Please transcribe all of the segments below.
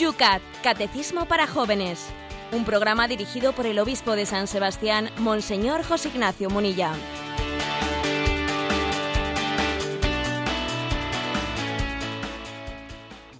Yucat, Catecismo para Jóvenes. Un programa dirigido por el obispo de San Sebastián, Monseñor José Ignacio Munilla.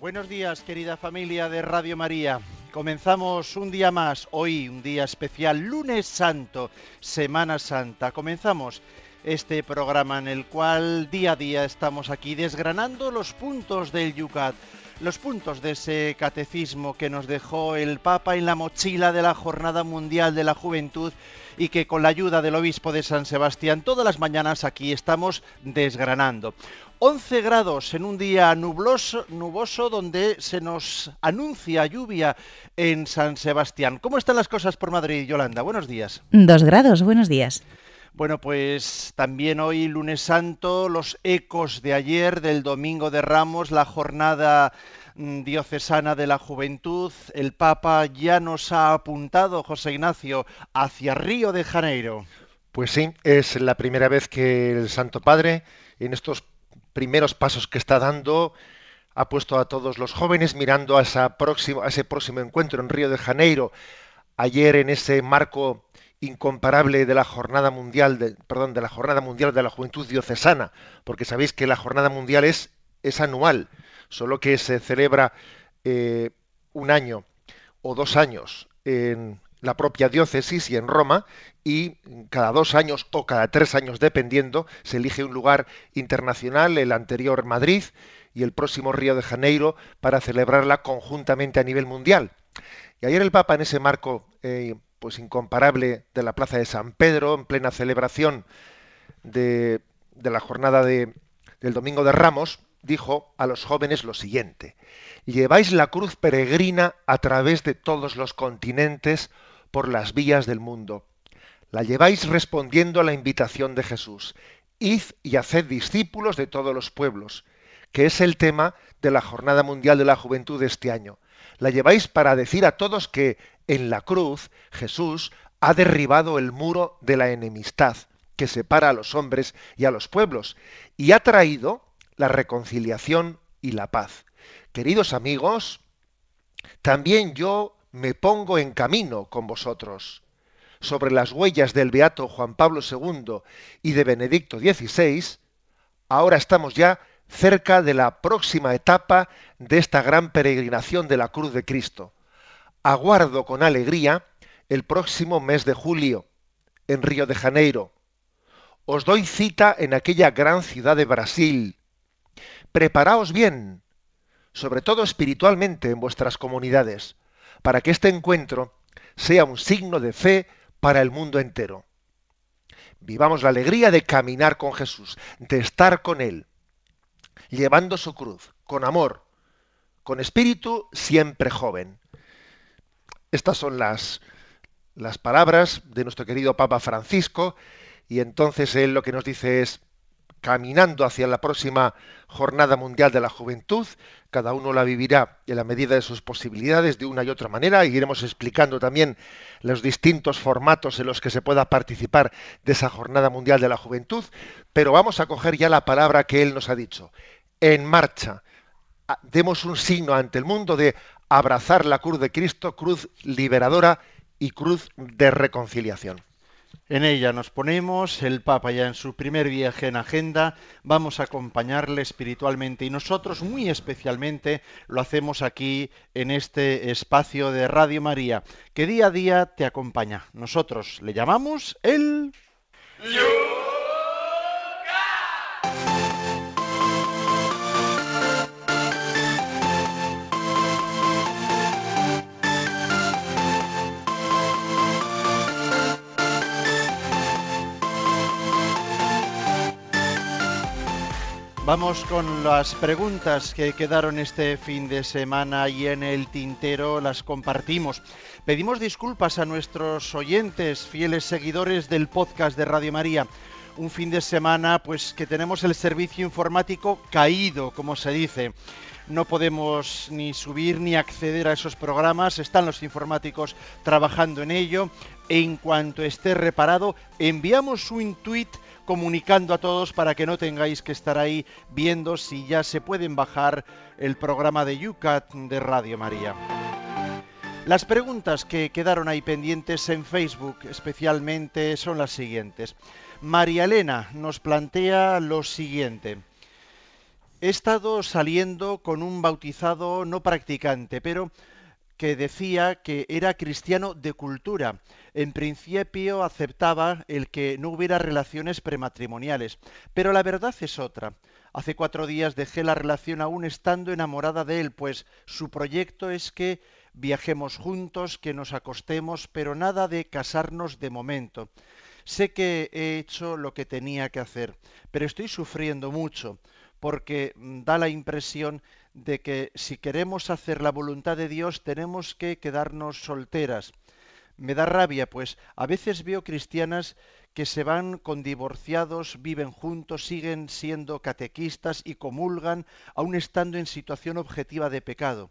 Buenos días, querida familia de Radio María. Comenzamos un día más, hoy un día especial, lunes santo, Semana Santa. Comenzamos este programa en el cual día a día estamos aquí desgranando los puntos del Yucat, los puntos de ese catecismo que nos dejó el Papa en la mochila de la Jornada Mundial de la Juventud y que con la ayuda del obispo de San Sebastián todas las mañanas aquí estamos desgranando. 11 grados en un día nubloso, nuboso donde se nos anuncia lluvia en San Sebastián. ¿Cómo están las cosas por Madrid, Yolanda? Buenos días. Dos grados, buenos días. Bueno, pues también hoy, lunes santo, los ecos de ayer, del domingo de Ramos, la jornada diocesana de la juventud. El Papa ya nos ha apuntado, José Ignacio, hacia Río de Janeiro. Pues sí, es la primera vez que el Santo Padre, en estos primeros pasos que está dando, ha puesto a todos los jóvenes mirando a, esa a ese próximo encuentro en Río de Janeiro. Ayer en ese marco incomparable de la jornada mundial de, perdón, de la jornada mundial de la juventud diocesana, porque sabéis que la jornada mundial es, es anual, solo que se celebra eh, un año o dos años en la propia diócesis y en Roma, y cada dos años o cada tres años, dependiendo, se elige un lugar internacional, el anterior Madrid y el próximo Río de Janeiro, para celebrarla conjuntamente a nivel mundial. Y ayer el Papa, en ese marco eh, pues incomparable de la Plaza de San Pedro, en plena celebración de, la jornada de, del Domingo de Ramos, dijo a los jóvenes lo siguiente, lleváis la cruz peregrina a través de todos los continentes por las vías del mundo. La lleváis respondiendo a la invitación de Jesús. Id y haced discípulos de todos los pueblos, que es el tema de la Jornada Mundial de la Juventud de este año. La lleváis para decir a todos que en la cruz Jesús ha derribado el muro de la enemistad que separa a los hombres y a los pueblos y ha traído la reconciliación y la paz. Queridos amigos, también yo me pongo en camino con vosotros. Sobre las huellas del beato Juan Pablo II y de Benedicto XVI, ahora estamos ya cerca de la próxima etapa de esta gran peregrinación de la cruz de Cristo aguardo con alegría el próximo mes de julio en Río de Janeiro. Os doy cita en aquella gran ciudad de Brasil. Preparaos bien, sobre todo espiritualmente en vuestras comunidades, para que este encuentro sea un signo de fe para el mundo entero. Vivamos la alegría de caminar con Jesús, de estar con Él, llevando su cruz, con amor, con espíritu siempre joven. Estas son las, las palabras de nuestro querido Papa Francisco y entonces él lo que nos dice es, caminando hacia la próxima Jornada Mundial de la Juventud, cada uno la vivirá en la medida de sus posibilidades de una y otra manera, y iremos explicando también los distintos formatos en los que se pueda participar de esa Jornada Mundial de la Juventud, pero vamos a coger ya la palabra que él nos ha dicho, en marcha. Demos un signo ante el mundo de abrazar la cruz de Cristo, cruz liberadora y cruz de reconciliación. En ella nos ponemos, el Papa ya en su primer viaje en agenda, vamos a acompañarle espiritualmente y nosotros muy especialmente lo hacemos aquí en este espacio de Radio María, que día a día te acompaña. Nosotros le llamamos el... Vamos con las preguntas que quedaron este fin de semana y en el tintero las compartimos. Pedimos disculpas a nuestros oyentes, fieles seguidores del podcast de Radio María. Un fin de semana pues que tenemos el servicio informático caído, como se dice. No podemos ni subir ni acceder a esos programas, están los informáticos trabajando en ello. En cuanto esté reparado, enviamos un tweet comunicando a todos para que no tengáis que estar ahí viendo si ya se pueden bajar el programa de UCAT de Radio María. Las preguntas que quedaron ahí pendientes en Facebook especialmente son las siguientes. María Elena nos plantea lo siguiente. He estado saliendo con un bautizado no practicante, pero que decía que era cristiano de cultura. En principio aceptaba el que no hubiera relaciones prematrimoniales, pero la verdad es otra. Hace cuatro días dejé la relación aún estando enamorada de él, pues su proyecto es que viajemos juntos, que nos acostemos, pero nada de casarnos de momento. Sé que he hecho lo que tenía que hacer, pero estoy sufriendo mucho porque mm, da la impresión de que si queremos hacer la voluntad de Dios tenemos que quedarnos solteras. Me da rabia, pues a veces veo cristianas que se van con divorciados, viven juntos, siguen siendo catequistas y comulgan, aun estando en situación objetiva de pecado.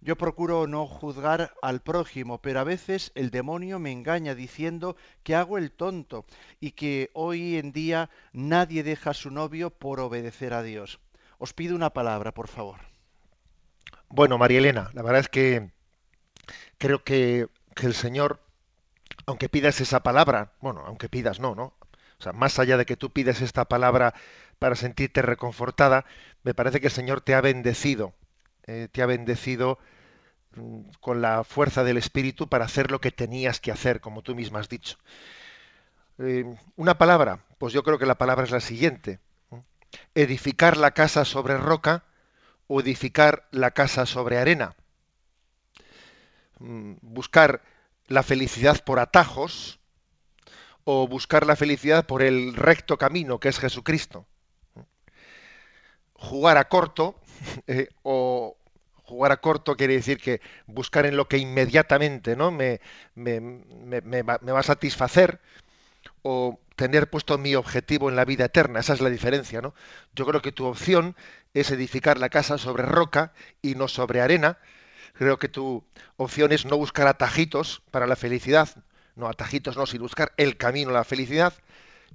Yo procuro no juzgar al prójimo, pero a veces el demonio me engaña diciendo que hago el tonto y que hoy en día nadie deja a su novio por obedecer a Dios. Os pido una palabra, por favor. Bueno, María Elena, la verdad es que creo que, que el Señor, aunque pidas esa palabra, bueno, aunque pidas no, ¿no? O sea, más allá de que tú pides esta palabra para sentirte reconfortada, me parece que el Señor te ha bendecido eh, te ha bendecido mm, con la fuerza del Espíritu para hacer lo que tenías que hacer, como tú misma has dicho. Eh, una palabra, pues yo creo que la palabra es la siguiente. Edificar la casa sobre roca o edificar la casa sobre arena. Mm, buscar la felicidad por atajos o buscar la felicidad por el recto camino que es Jesucristo. Jugar a corto eh, o jugar a corto quiere decir que buscar en lo que inmediatamente ¿no? me, me, va, a satisfacer o tener puesto mi objetivo en la vida eterna. Esa es la diferencia. ¿no? Yo creo que tu opción es edificar la casa sobre roca y no sobre arena. Creo que tu opción es no buscar atajitos para la felicidad. No, atajitos no, sino buscar el camino a la felicidad.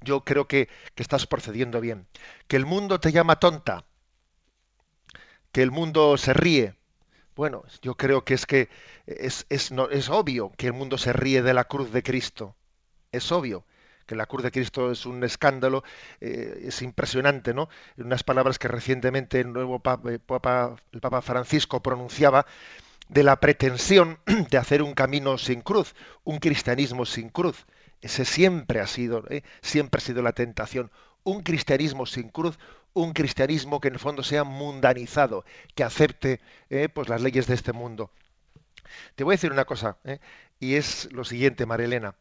Yo creo que, que estás procediendo bien. Que el mundo te llama tonta que el mundo se ríe. Bueno, yo creo que es que es, es, es obvio que el mundo se ríe de la cruz de Cristo. Es obvio que la cruz de Cristo es un escándalo, eh, es impresionante, ¿no? Unas palabras que recientemente el nuevo eh, papa, el Papa Francisco pronunciaba de la pretensión de hacer un camino sin cruz, un cristianismo sin cruz. Ese siempre ha sido, ¿eh? siempre ha sido la tentación. Un cristianismo sin cruz, un cristianismo que en el fondo sea mundanizado, que acepte eh, pues las leyes de este mundo. Te voy a decir una cosa, eh, y es lo siguiente, Marilena,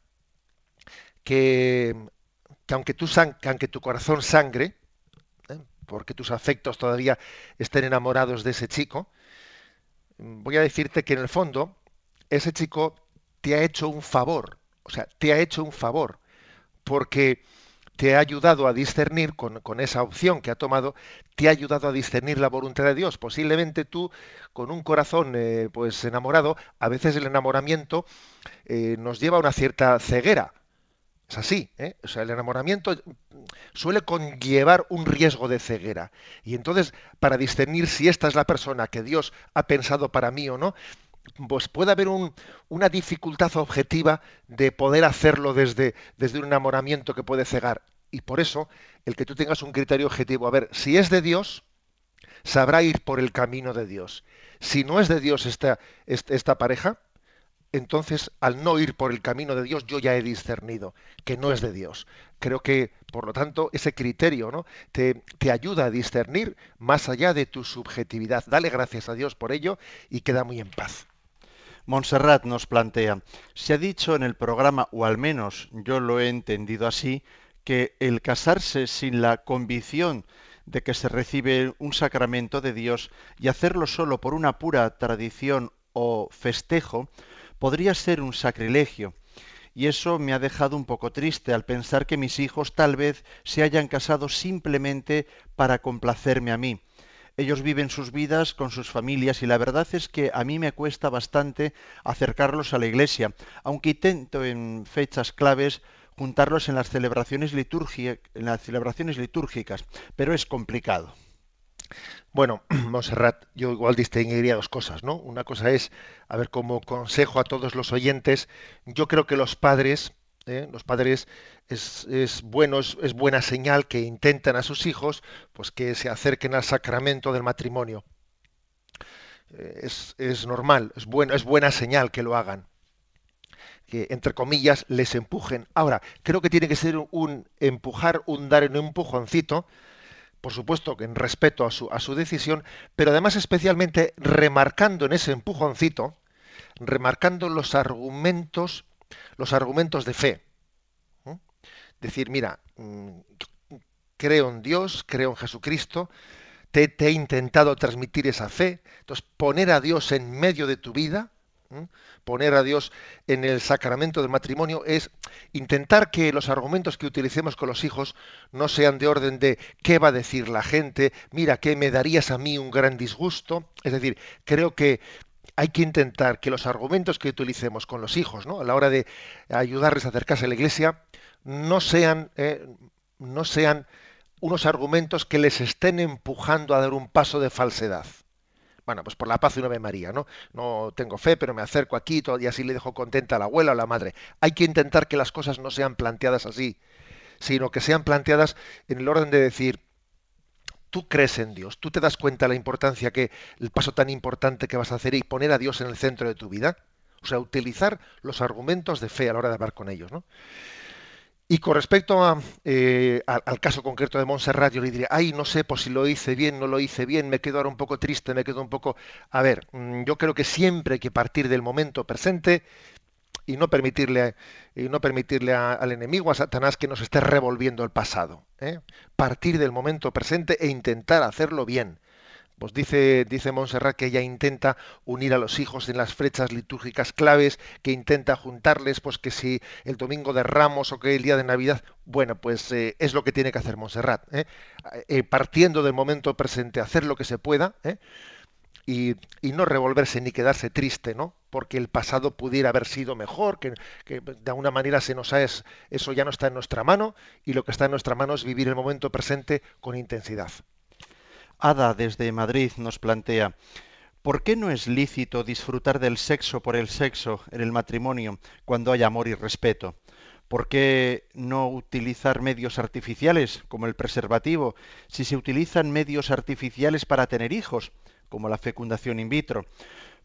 que, que aunque, tu que aunque tu corazón sangre, porque tus afectos todavía estén enamorados de ese chico, voy a decirte que en el fondo ese chico te ha hecho un favor, o sea, te ha hecho un favor, porque te ha ayudado a discernir con, esa opción que ha tomado, te ha ayudado a discernir la voluntad de Dios. Posiblemente tú, con un corazón eh, pues enamorado, a veces el enamoramiento eh, nos lleva a una cierta ceguera. Es así, ¿eh? o sea, el enamoramiento suele conllevar un riesgo de ceguera. Y entonces, para discernir si esta es la persona que Dios ha pensado para mí o no, pues puede haber una dificultad objetiva de poder hacerlo desde, desde un enamoramiento que puede cegar. Y por eso, el que tú tengas un criterio objetivo, a ver, si es de Dios, sabrá ir por el camino de Dios. Si no es de Dios esta, esta, pareja, entonces al no ir por el camino de Dios, yo ya he discernido que no es de Dios. Creo que, por lo tanto, ese criterio ¿no? te, te ayuda a discernir más allá de tu subjetividad. Dale gracias a Dios por ello y queda muy en paz. Montserrat nos plantea, se ha dicho en el programa, o al menos yo lo he entendido así, que el casarse sin la convicción de que se recibe un sacramento de Dios y hacerlo solo por una pura tradición o festejo podría ser un sacrilegio. Y eso me ha dejado un poco triste al pensar que mis hijos tal vez se hayan casado simplemente para complacerme a mí ellos viven sus vidas con sus familias y la verdad es que a mí me cuesta bastante acercarlos a la iglesia, aunque intento en fechas claves juntarlos en las celebraciones, en las celebraciones litúrgicas, pero es complicado. Bueno, Monserrat, yo igual distinguiría dos cosas, ¿no? Una cosa es, a ver, como consejo a todos los oyentes, yo creo que los padres, ¿eh? los padres es, bueno, es, buena señal que intenten a sus hijos, pues que se acerquen al sacramento del matrimonio. Eh, es, es normal, es bueno, es buena señal que lo hagan que entre comillas les empujen. Ahora, creo que tiene que ser un empujar, un dar un empujoncito, por supuesto en respeto a su, a su decisión, pero además especialmente remarcando en ese empujoncito, remarcando los argumentos, los argumentos de fe. Decir, mira, mm, creo en Dios, creo en Jesucristo, te, te, he intentado transmitir esa fe, entonces poner a Dios en medio de tu vida, poner a Dios en el sacramento del matrimonio es intentar que los argumentos que utilicemos con los hijos no sean de orden de qué va a decir la gente, mira, que me darías a mí un gran disgusto. Es decir, creo que hay que intentar que los argumentos que utilicemos con los hijos, ¿no? a la hora de ayudarles a acercarse a la iglesia, no sean, eh, no sean unos argumentos que les estén empujando a dar un paso de falsedad. Bueno, pues por la paz y una Ave María, ¿no? No tengo fe, pero me acerco aquí y así le dejo contenta a la abuela o a la madre. Hay que intentar que las cosas no sean planteadas así, sino que sean planteadas en el orden de decir, tú crees en Dios, tú te das cuenta de la importancia que, el paso tan importante que vas a hacer y poner a Dios en el centro de tu vida. O sea, utilizar los argumentos de fe a la hora de hablar con ellos, ¿no? Y con respecto eh, al, caso concreto de Montserrat, yo le diría, ay, no sé pues si lo hice bien, no lo hice bien, me quedo ahora un poco triste, me quedo un poco... A ver, mm, yo creo que siempre hay que partir del momento presente y no permitirle, y no permitirle al enemigo, a Satanás, que nos esté revolviendo el pasado. ¿eh? Partir del momento presente e intentar hacerlo bien. Pues dice, dice Montserrat que ella intenta unir a los hijos en las fechas litúrgicas claves, que intenta juntarles, pues que si el domingo de Ramos o que el día de Navidad, bueno, pues eh, es lo que tiene que hacer Montserrat, ¿eh? Eh, partiendo del momento presente, hacer lo que se pueda, y, y, no revolverse ni quedarse triste, ¿no? Porque el pasado pudiera haber sido mejor, que, que de alguna manera se nos ha es, eso ya no está en nuestra mano, y lo que está en nuestra mano es vivir el momento presente con intensidad. Ada desde Madrid nos plantea, ¿por qué no es lícito disfrutar del sexo por el sexo en el matrimonio cuando hay amor y respeto? ¿Por qué no utilizar medios artificiales como el preservativo si se utilizan medios artificiales para tener hijos, como la fecundación in vitro?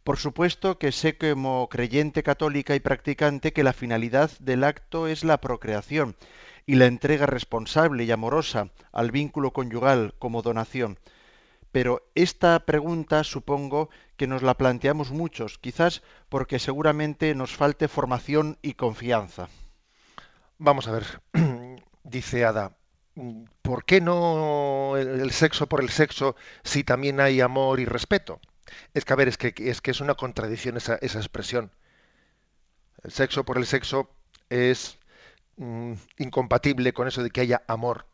Por supuesto que sé como creyente católica y practicante que la finalidad del acto es la procreación y la entrega responsable y amorosa al vínculo conyugal como donación pero esta pregunta supongo que nos la planteamos muchos, quizás porque seguramente nos falte formación y confianza. Vamos a ver, dice Ada, ¿por qué no el sexo por el sexo si también hay amor y respeto? Es que, a ver, es que es, una contradicción esa, esa expresión. El sexo por el sexo es mm, incompatible con eso de que haya amor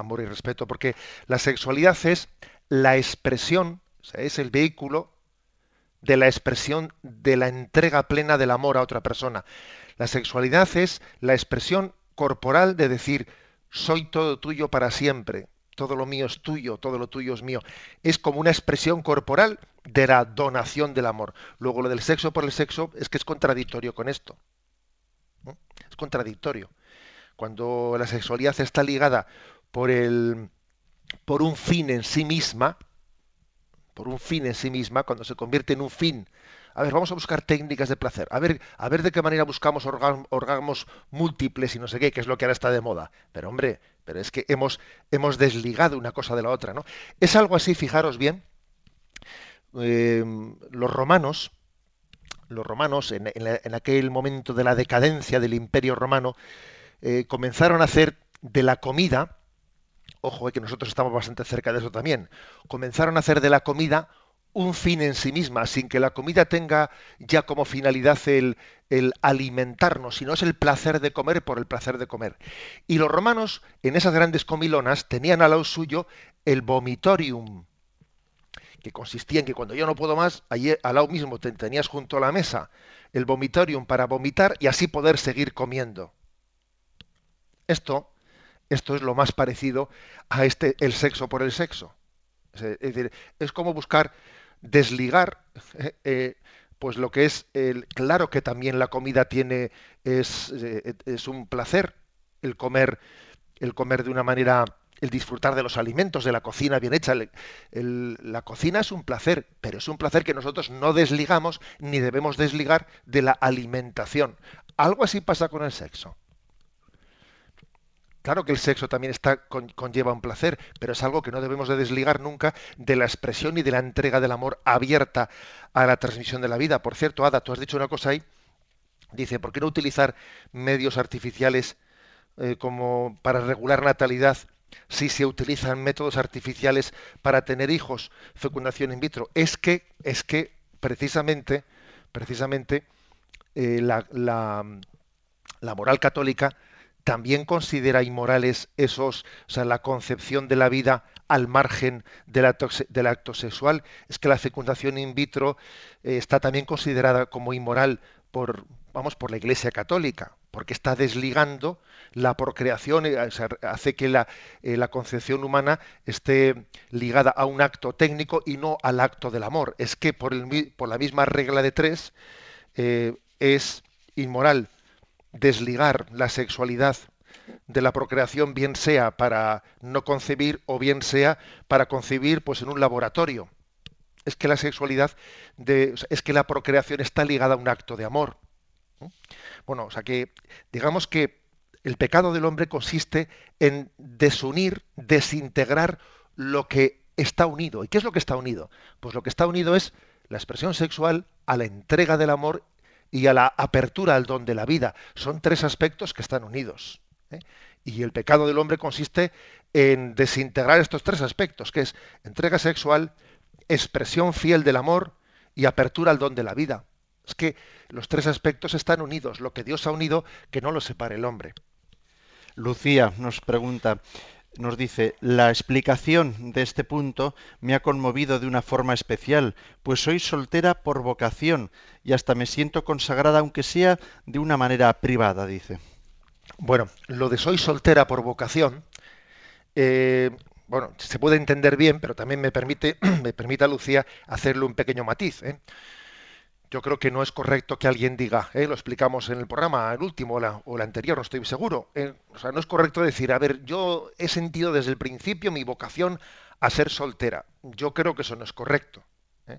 amor y respeto, porque la sexualidad es la expresión, es el vehículo de la expresión de la entrega plena del amor a otra persona. La sexualidad es la expresión corporal de decir, soy todo tuyo para siempre, todo lo mío es tuyo, todo lo tuyo es mío. Es como una expresión corporal de la donación del amor. Luego lo del sexo por el sexo es que es contradictorio con esto. Es contradictorio. Cuando la sexualidad está ligada por, el, por un fin en sí misma, por un fin en sí misma, cuando se convierte en un fin. A ver, vamos a buscar técnicas de placer. A ver, a ver de qué manera buscamos orgasmos múltiples y no sé qué, que es lo que ahora está de moda. Pero hombre, pero es que hemos, hemos desligado una cosa de la otra, ¿no? Es algo así, fijaros bien. Eh, los romanos, los romanos, en, en, aquel momento de la decadencia del imperio romano, eh, comenzaron a hacer de la comida, ojo, eh, que nosotros estamos bastante cerca de eso también, comenzaron a hacer de la comida un fin en sí misma, sin que la comida tenga ya como finalidad el, alimentarnos, sino es el placer de comer por el placer de comer. Y los romanos, en esas grandes comilonas, tenían al lado suyo el vomitorium, que consistía en que cuando yo no puedo más, allí al lado mismo te tenías junto a la mesa el vomitorium para vomitar y así poder seguir comiendo. Esto, esto es lo más parecido a este el sexo por el sexo. Es decir, es como buscar desligar eh, eh, pues lo que es el claro que también la comida tiene es, eh, es un placer el comer el comer de una manera el disfrutar de los alimentos, de la cocina bien hecha. la cocina es un placer, pero es un placer que nosotros no desligamos ni debemos desligar de la alimentación. Algo así pasa con el sexo. Claro que el sexo también está, conlleva un placer, pero es algo que no debemos de desligar nunca de la expresión y de la entrega del amor abierta a la transmisión de la vida. Por cierto, Ada, tú has dicho una cosa ahí. Dice, ¿por qué no utilizar medios artificiales eh, como para regular natalidad si se utilizan métodos artificiales para tener hijos, fecundación in vitro? Es que, es que precisamente, precisamente eh, la, la moral católica también considera inmorales esos, o sea, la concepción de la vida al margen del acto, del acto sexual. Es que la fecundación in vitro eh, está también considerada como inmoral por, vamos, por la Iglesia Católica, porque está desligando la procreación, eh, hace que la, eh, la, concepción humana esté ligada a un acto técnico y no al acto del amor. Es que por, el, por la misma regla de tres es inmoral desligar la sexualidad de la procreación, bien sea para no concebir o bien sea para concebir pues en un laboratorio. Es que la sexualidad de, es que la procreación está ligada a un acto de amor. Bueno, o sea que digamos que el pecado del hombre consiste en desunir, desintegrar lo que está unido. ¿Y qué es lo que está unido? Pues lo que está unido es la expresión sexual a la entrega del amor y a la apertura al don de la vida. Son tres aspectos que están unidos. ¿eh? Y el pecado del hombre consiste en desintegrar estos tres aspectos, que es entrega sexual, expresión fiel del amor y apertura al don de la vida. Es que los tres aspectos están unidos, lo que Dios ha unido, que no lo separe el hombre. Lucía nos pregunta, nos dice, la explicación de este punto me ha conmovido de una forma especial, pues soy soltera por vocación y hasta me siento consagrada, aunque sea de una manera privada, dice. Bueno, lo de soy soltera por vocación, eh, bueno, se puede entender bien, pero también me permite, me permite a Lucía hacerle un pequeño matiz. ¿eh? Yo creo que no es correcto que alguien diga, ¿eh? lo explicamos en el programa, el último o, el anterior, no estoy seguro. ¿eh? o sea, no es correcto decir, a ver, yo he sentido desde el principio mi vocación a ser soltera. Yo creo que eso no es correcto. ¿eh?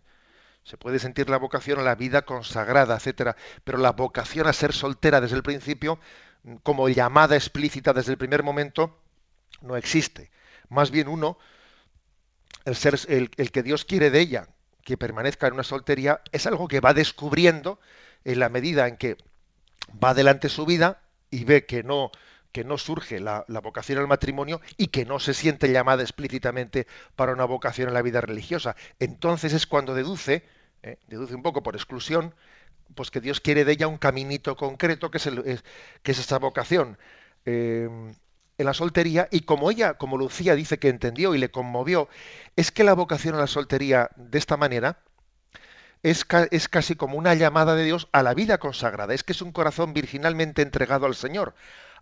Se puede sentir la vocación a la vida consagrada, etcétera, pero la vocación a ser soltera desde el principio, como llamada explícita desde el primer momento, no existe. Más bien uno, el ser el que Dios quiere de ella, que permanezca en una soltería es algo que va descubriendo en la medida en que va adelante su vida y ve que no que no surge la, vocación al matrimonio y que no se siente llamada explícitamente para una vocación en la vida religiosa. Entonces es cuando deduce, eh, deduce un poco por exclusión, pues que Dios quiere de ella un caminito concreto que es, que es esa vocación. Eh, en la soltería y como ella, como Lucía dice que entendió y le conmovió, es que la vocación a la soltería de esta manera es, es, casi como una llamada de Dios a la vida consagrada, es que es un corazón virginalmente entregado al Señor,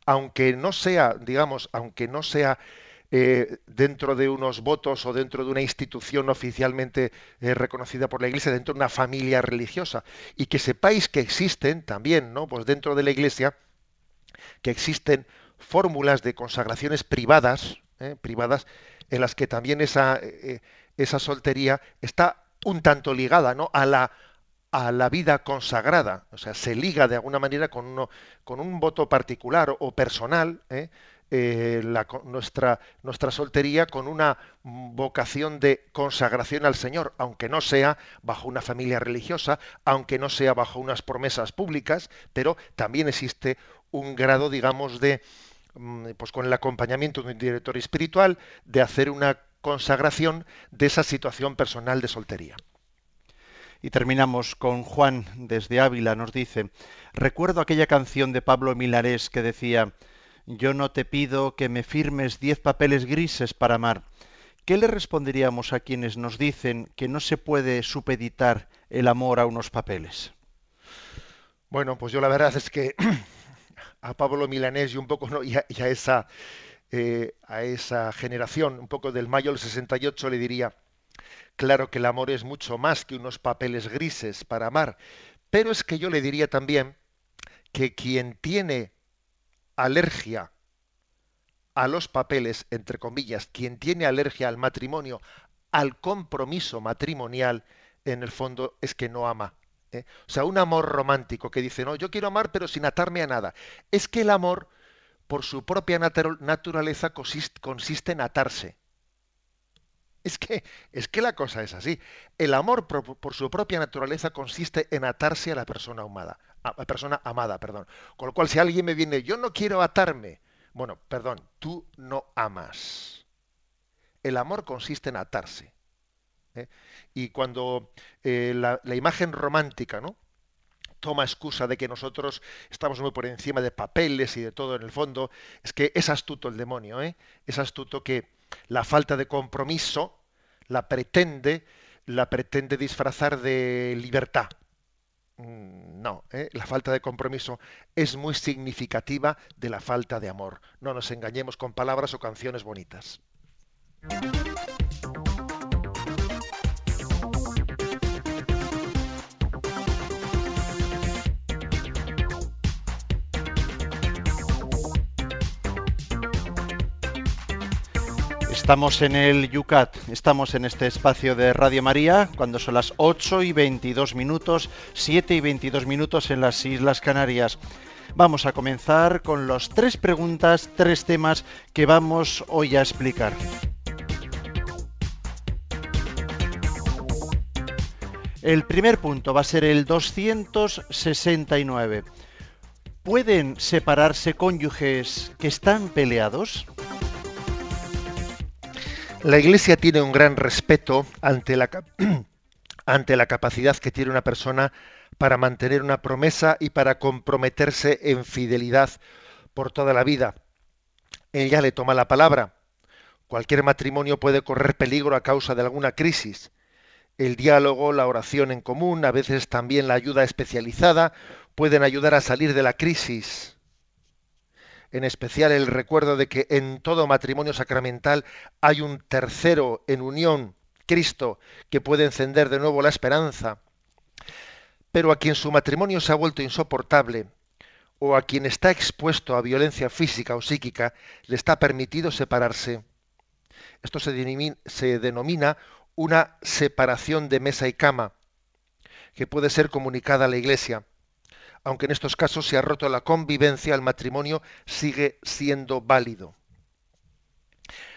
aunque no sea, digamos, aunque no sea eh, dentro de unos votos o dentro de una institución oficialmente eh, reconocida por la Iglesia, dentro de una familia religiosa, y que sepáis que existen también, ¿no? Pues dentro de la Iglesia, que existen fórmulas de consagraciones privadas, ¿eh? privadas, en las que también esa, eh, esa soltería está un tanto ligada ¿no? a, la, a la vida consagrada, o sea, se liga de alguna manera con, uno, con un voto particular o personal, ¿eh? la, nuestra, nuestra soltería con una vocación de consagración al Señor, aunque no sea bajo una familia religiosa, aunque no sea bajo unas promesas públicas, pero también existe un grado, digamos, de, pues con el acompañamiento de un director espiritual, de hacer una consagración de esa situación personal de soltería. Y terminamos con Juan desde Ávila, nos dice, recuerdo aquella canción de Pablo Milarés que decía, yo no te pido que me firmes diez papeles grises para amar, ¿qué le responderíamos a quienes nos dicen que no se puede supeditar el amor a unos papeles? Bueno, pues yo la verdad es que a Pablo Milanés y un poco ¿no? y, a, esa eh, a esa generación, un poco del mayo del 68, le diría, claro que el amor es mucho más que unos papeles grises para amar, pero es que yo le diría también que quien tiene alergia a los papeles, entre comillas, quien tiene alergia al matrimonio, al compromiso matrimonial, en el fondo es que no ama. ¿Eh? O sea, un amor romántico que dice, no, yo quiero amar pero sin atarme a nada. Es que el amor, por su propia naturaleza, consiste en atarse. Es que, es que la cosa es así. El amor por, su propia naturaleza consiste en atarse a la persona amada, a la persona amada, perdón. Con lo cual, si alguien me viene, yo no quiero atarme, bueno, perdón, tú no amas. El amor consiste en atarse. ¿Eh? Y cuando eh, la, imagen romántica, ¿no? toma excusa de que nosotros estamos muy por encima de papeles y de todo en el fondo, es que es astuto el demonio, ¿eh? es astuto que la falta de compromiso la pretende, la pretende disfrazar de libertad. Mm, no, la falta de compromiso es muy significativa de la falta de amor. No nos engañemos con palabras o canciones bonitas. Estamos en el Yucat, estamos en este espacio de Radio María cuando son las 8 y 22 minutos, 7 y 22 minutos en las Islas Canarias. Vamos a comenzar con las tres preguntas, tres temas que vamos hoy a explicar. El primer punto va a ser el 269. ¿Pueden separarse cónyuges que están peleados? La Iglesia tiene un gran respeto ante la, capacidad que tiene una persona para mantener una promesa y para comprometerse en fidelidad por toda la vida. Ella le toma la palabra. Cualquier matrimonio puede correr peligro a causa de alguna crisis. El diálogo, la oración en común, a veces también la ayuda especializada, pueden ayudar a salir de la crisis en especial el recuerdo de que en todo matrimonio sacramental hay un tercero en unión, Cristo, que puede encender de nuevo la esperanza. Pero a quien su matrimonio se ha vuelto insoportable, o a quien está expuesto a violencia física o psíquica, le está permitido separarse. Esto se denomina, se denomina una separación de mesa y cama, que puede ser comunicada a la Iglesia aunque en estos casos se ha roto la convivencia, el matrimonio sigue siendo válido.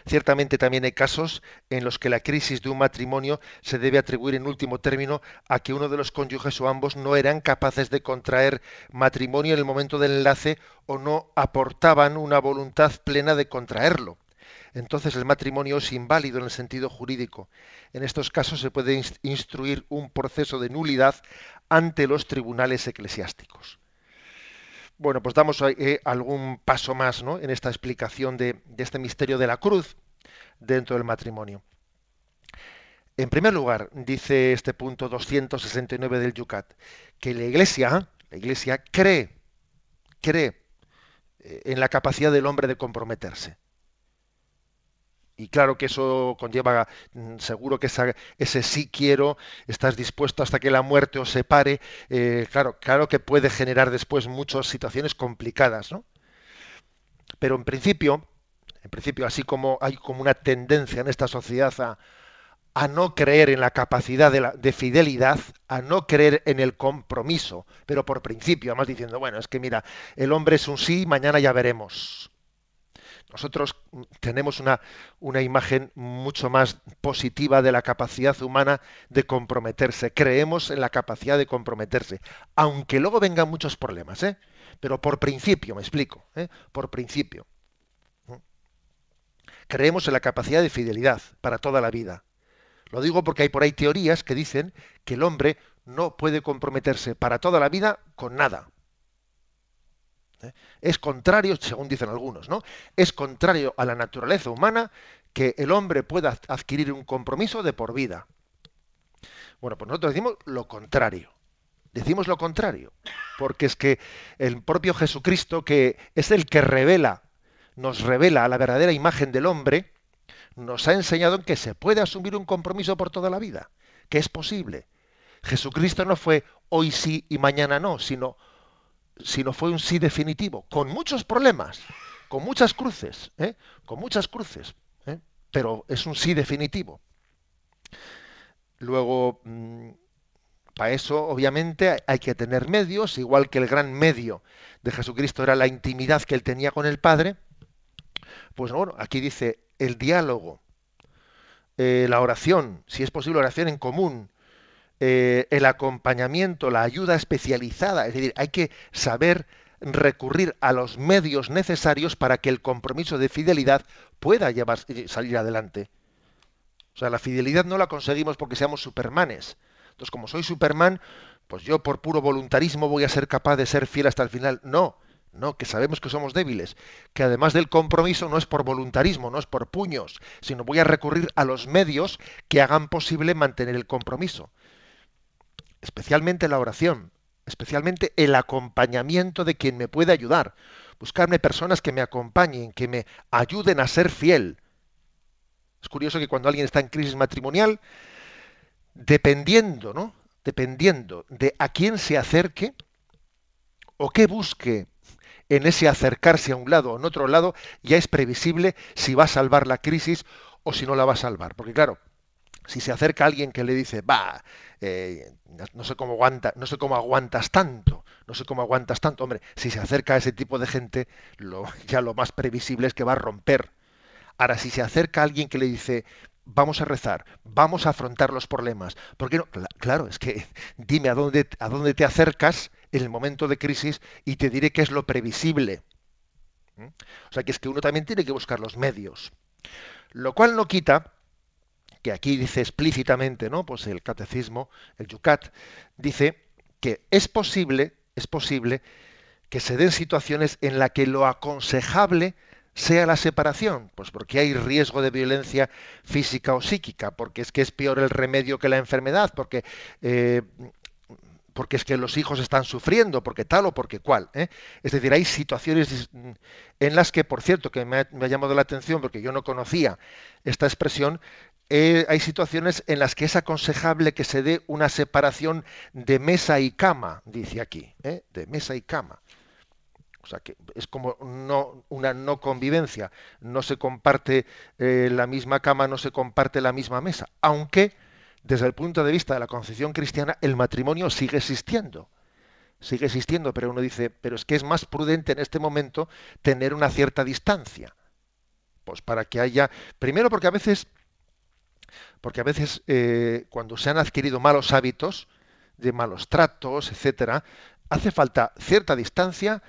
Ciertamente también hay casos en los que la crisis de un matrimonio se debe atribuir en último término a que uno de los cónyuges o ambos no eran capaces de contraer matrimonio en el momento del enlace o no aportaban una voluntad plena de contraerlo. Entonces el matrimonio es inválido en el sentido jurídico. En estos casos se puede instruir un proceso de nulidad ante los tribunales eclesiásticos. Bueno, pues damos eh, algún paso más ¿no? en esta explicación de, este misterio de la cruz dentro del matrimonio. En primer lugar, dice este punto 269 del Yucat, que la Iglesia, la Iglesia cree, cree eh, en la capacidad del hombre de comprometerse y claro que eso conlleva, mm, seguro que ese sí quiero, estás dispuesto hasta que la muerte os separe, eh, claro, claro que puede generar después muchas situaciones complicadas, ¿no? Pero en principio, en principio, así como hay como una tendencia en esta sociedad a, no creer en la capacidad de, de, fidelidad, a no creer en el compromiso, pero por principio, además diciendo, bueno, es que mira, el hombre es un sí, mañana ya veremos. Nosotros tenemos una, una, imagen mucho más positiva de la capacidad humana de comprometerse. Creemos en la capacidad de comprometerse, aunque luego vengan muchos problemas, ¿eh? Pero por principio, me explico, ¿eh? por principio. Creemos en la capacidad de fidelidad para toda la vida. Lo digo porque hay por ahí teorías que dicen que el hombre no puede comprometerse para toda la vida con nada. ¿Eh? Es contrario, según dicen algunos, ¿no? Es contrario a la naturaleza humana que el hombre pueda adquirir un compromiso de por vida. Bueno, pues nosotros decimos lo contrario. Decimos lo contrario, porque es que el propio Jesucristo, que es el que revela, nos revela la verdadera imagen del hombre, nos ha enseñado que se puede asumir un compromiso por toda la vida, que es posible. Jesucristo no fue hoy sí y mañana no, sino, sino fue un sí definitivo, con muchos problemas, con muchas cruces, ¿eh? con muchas cruces, ¿eh? pero es un sí definitivo. Luego, mm, para eso, obviamente, hay que tener medios, igual que el gran medio de Jesucristo era la intimidad que él tenía con el Padre. Pues bueno, aquí dice el diálogo, eh, la oración, si es posible oración en común, eh, el acompañamiento, la ayuda especializada. Es decir, hay que saber recurrir a los medios necesarios para que el compromiso de fidelidad pueda llevar, eh, salir adelante. O sea, la fidelidad no la conseguimos porque seamos supermanes. Entonces, como soy Superman, pues yo por puro voluntarismo voy a ser capaz de ser fiel hasta el final. No, no, que sabemos que somos débiles, que además del compromiso no es por voluntarismo, no es por puños, sino voy a recurrir a los medios que hagan posible mantener el compromiso. Especialmente la oración, especialmente el acompañamiento de quien me puede ayudar. Buscarme personas que me acompañen, que me ayuden a ser fiel. Es curioso que cuando alguien está en crisis matrimonial, dependiendo, ¿no? Dependiendo de a quién se acerque o qué busque en ese acercarse a un lado o en otro lado, ya es previsible si va a salvar la crisis o si no la va a salvar. Porque claro, si se acerca alguien que le dice, va, eh, no sé cómo aguanta, no sé cómo aguantas tanto, no sé cómo aguantas tanto, hombre, si se acerca a ese tipo de gente, lo, ya lo más previsible es que va a romper. Ahora, si se acerca alguien que le dice, vamos a rezar, vamos a afrontar los problemas. Porque no? Claro, es que dime a dónde, a te acercas en el momento de crisis y te diré qué es lo previsible. O sea que es que uno también tiene que buscar los medios. Lo cual no quita que aquí dice explícitamente, ¿no? Pues el catecismo, el Yucat, dice que es posible, es posible que se den situaciones en las que lo aconsejable sea la separación? Pues porque hay riesgo de violencia física o psíquica, porque es que es peor el remedio que la enfermedad, porque, eh, porque es que los hijos están sufriendo, porque tal o porque cual. ¿eh? Es decir, hay situaciones en las que, por cierto, que me ha, llamado la atención porque yo no conocía esta expresión, eh, hay situaciones en las que es aconsejable que se dé una separación de mesa y cama, dice aquí, de mesa y cama. O sea que es como una no convivencia. No se comparte eh, la misma cama, no se comparte la misma mesa. Aunque, desde el punto de vista de la concepción cristiana, el matrimonio sigue existiendo. Sigue existiendo, pero uno dice, pero es que es más prudente en este momento tener una cierta distancia. Pues para que haya. Primero porque a veces. Porque a veces eh, cuando se han adquirido malos hábitos, de malos tratos, etcétera, hace falta cierta distancia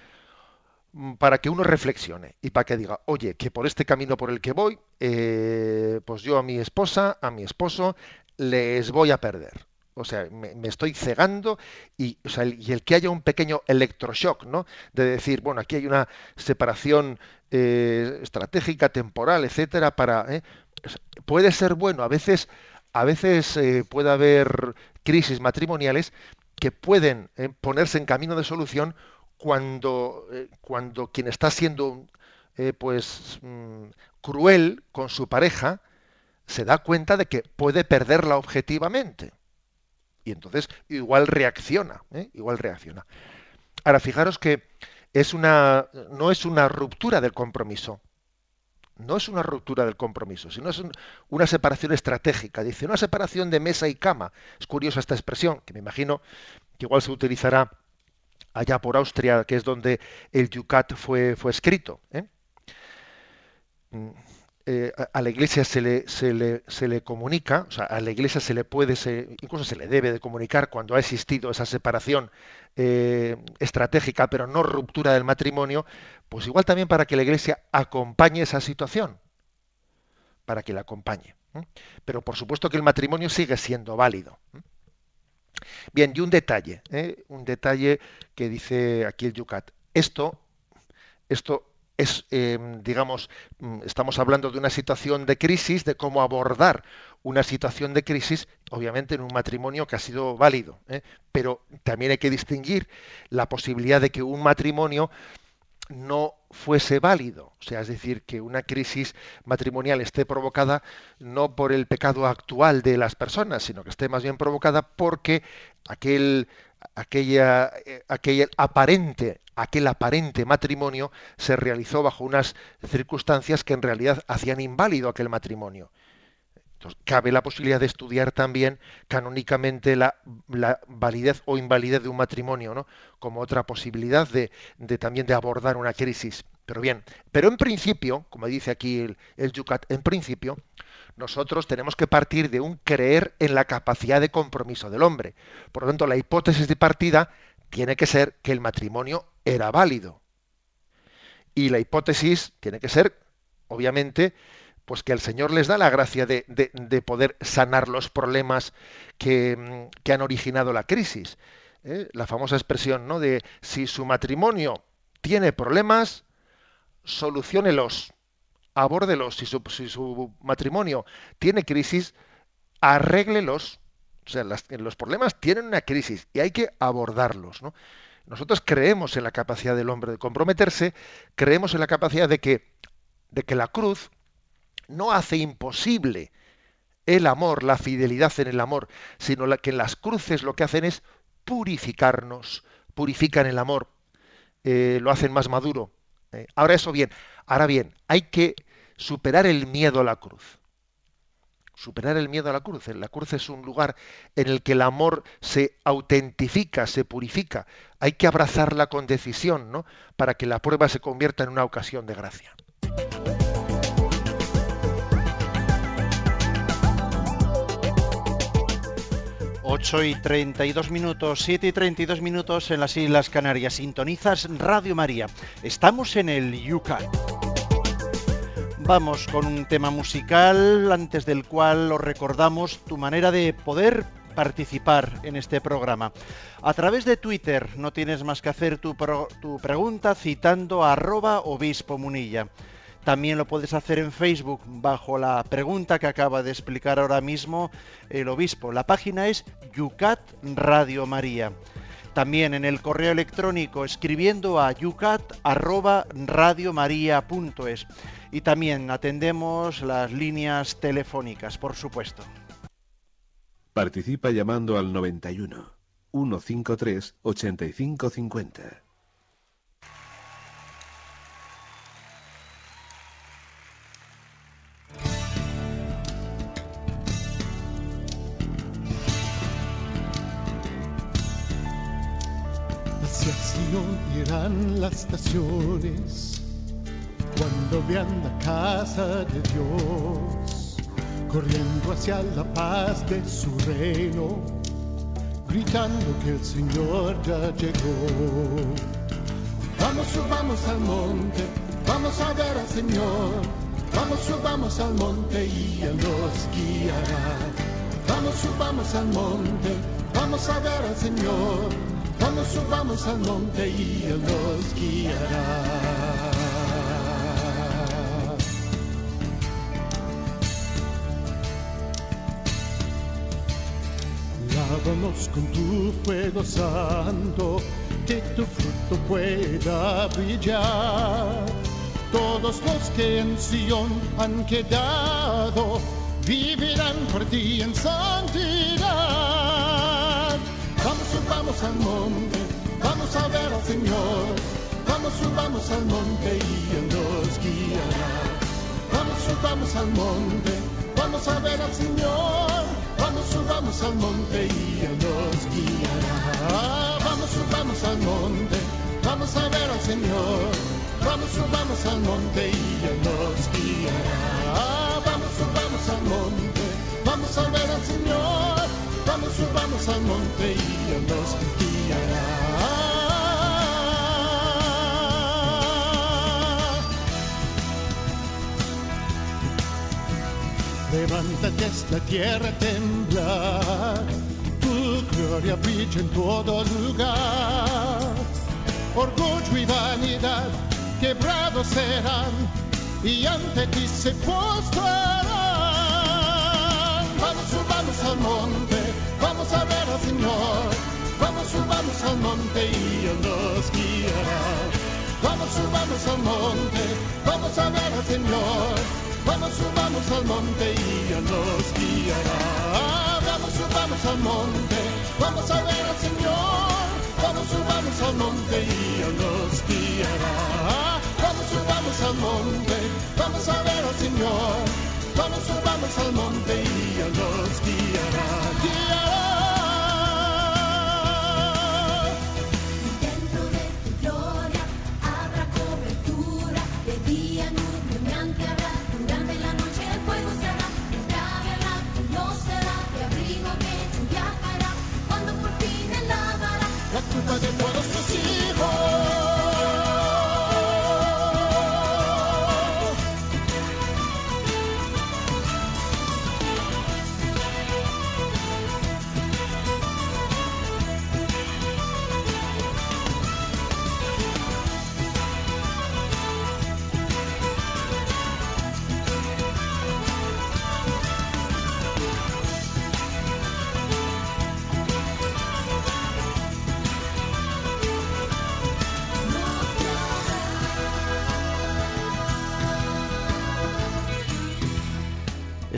Mm, para que uno reflexione y para que diga, oye, que por este camino por el que voy, eh, pues yo a mi esposa, a mi esposo, les voy a perder. O sea, me, estoy cegando y, y, el que haya un pequeño electroshock, ¿no? De decir, bueno, aquí hay una separación eh, estratégica, temporal, etcétera, para. Puede ser bueno. A veces, a veces puede haber crisis matrimoniales que pueden ponerse en camino de solución cuando, eh, cuando quien está siendo eh, pues mm, cruel con su pareja se da cuenta de que puede perderla objetivamente. Y entonces igual reacciona, ¿eh? igual reacciona. Ahora, fijaros que es una, no es una ruptura del compromiso. No es una ruptura del compromiso, sino es una separación estratégica. Dice, una separación de mesa y cama. Es curiosa esta expresión, que me imagino que igual se utilizará allá por Austria, que es donde el Yucat fue, fue escrito. ¿eh? Eh, a, la Iglesia se le, se le, se le comunica, o sea, a la Iglesia se le puede, incluso se le debe de comunicar cuando ha existido esa separación eh, estratégica, pero no ruptura del matrimonio, pues igual también para que la Iglesia acompañe esa situación, para que la acompañe. Pero por supuesto que el matrimonio sigue siendo válido. Bien, y un detalle, ¿eh? un detalle que dice aquí el Yucat. Esto, esto es, em, digamos, mm, estamos hablando de una situación de crisis, de cómo abordar una situación de crisis, obviamente en un matrimonio que ha sido válido. ¿eh? Pero también hay que distinguir la posibilidad de que un matrimonio no fuese válido. O sea, es decir, que una crisis matrimonial esté provocada no por el pecado actual de las personas, sino que esté más bien provocada porque aquel, aquella, eh, aquel aparente aquel aparente matrimonio se realizó bajo unas circunstancias que en realidad hacían inválido aquel matrimonio. Entonces, cabe la posibilidad de estudiar también canónicamente la, validez o invalidez de un matrimonio, ¿no? como otra posibilidad de, también de abordar una crisis. Pero bien, pero en principio, como dice aquí el, el Yucat, en principio, nosotros tenemos que partir de un creer en la capacidad de compromiso del hombre. Por lo tanto, la hipótesis de partida tiene que ser que el matrimonio era válido. Y la hipótesis tiene que ser, obviamente, pues que el Señor les da la gracia de, poder sanar los problemas que, han originado la crisis. ¿eh? La famosa expresión, ¿no? De si su matrimonio tiene problemas, solucionelos abórdelos. Si su, si su matrimonio tiene crisis, arréglelos. O sea, los problemas tienen una crisis y hay que abordarlos. Nosotros creemos en la capacidad del hombre de comprometerse, creemos en la capacidad de que, de que la cruz no hace imposible el amor, la fidelidad en el amor, sino que las cruces lo que hacen es purificarnos, purifican el amor, eh, lo hacen más maduro. ¿Eh? ahora eso bien, ahora bien, hay que superar el miedo a la cruz. Superar el miedo a la cruz. La cruz es un lugar en el que el amor se autentifica, se purifica. Hay que abrazarla con decisión, ¿no? Para que la prueba se convierta en una ocasión de gracia. 8 y 32 minutos, 7 y 32 minutos en las Islas Canarias. Sintonizas Radio María. Estamos en el Yucat. Vamos con un tema musical antes del cual os recordamos tu manera de poder participar en este programa. A través de Twitter no tienes más que hacer tu, pregunta citando arroba obispo munilla. También lo puedes hacer en Facebook bajo la pregunta que acaba de explicar ahora mismo el obispo. La página es Yucat Radio María. También en el correo electrónico escribiendo a yucat@radiomaria.es y también atendemos las líneas telefónicas, por supuesto. Participa llamando al 91 153 8550. Hacia Sion irán las estaciones cuando vean la casa de Dios, corriendo hacia la paz de su reino, gritando que el Señor ya llegó. Vamos, subamos al monte, vamos a ver al Señor. Vamos, subamos al monte y Él nos guiará. Vamos, subamos al monte, vamos a ver al Señor. Vamos, subamos al monte y Él nos guiará. Lávanos con tu fuego santo, que tu fruto pueda brillar. Todos los que en Sion han quedado, vivirán por ti en santidad. Subamos al monte, vamos a ver al Señor. Vamos, subamos al monte y Él nos guiará. Vamos, subamos al monte, vamos a ver al Señor. Vamos, subamos al monte y Él nos guiará. Vamos, subamos al monte, vamos a ver al Señor. Vamos, subamos al monte y Él nos guiará. Vamos, subamos al monte, vamos a ver al Señor. Vamos, subamos al monte y Él nos guiará. Levántate esta tierra temblar, tu gloria brilla en todo lugar. Orgullo y vanidad quebrados serán y ante ti se postrarán. Vamos, subamos al monte, a ver al Señor. Vamos, subamos al monte y Él nos guiará. Vamos, subamos al monte, vamos a ver al Señor. Vamos, subamos al monte y Él nos guiará. Vamos, subamos al monte, vamos a ver al Señor. Vamos, subamos al monte y Él nos guiará. Vamos, subamos al monte, vamos a ver al Señor. Vamos, subamos al monte y Él nos guiará.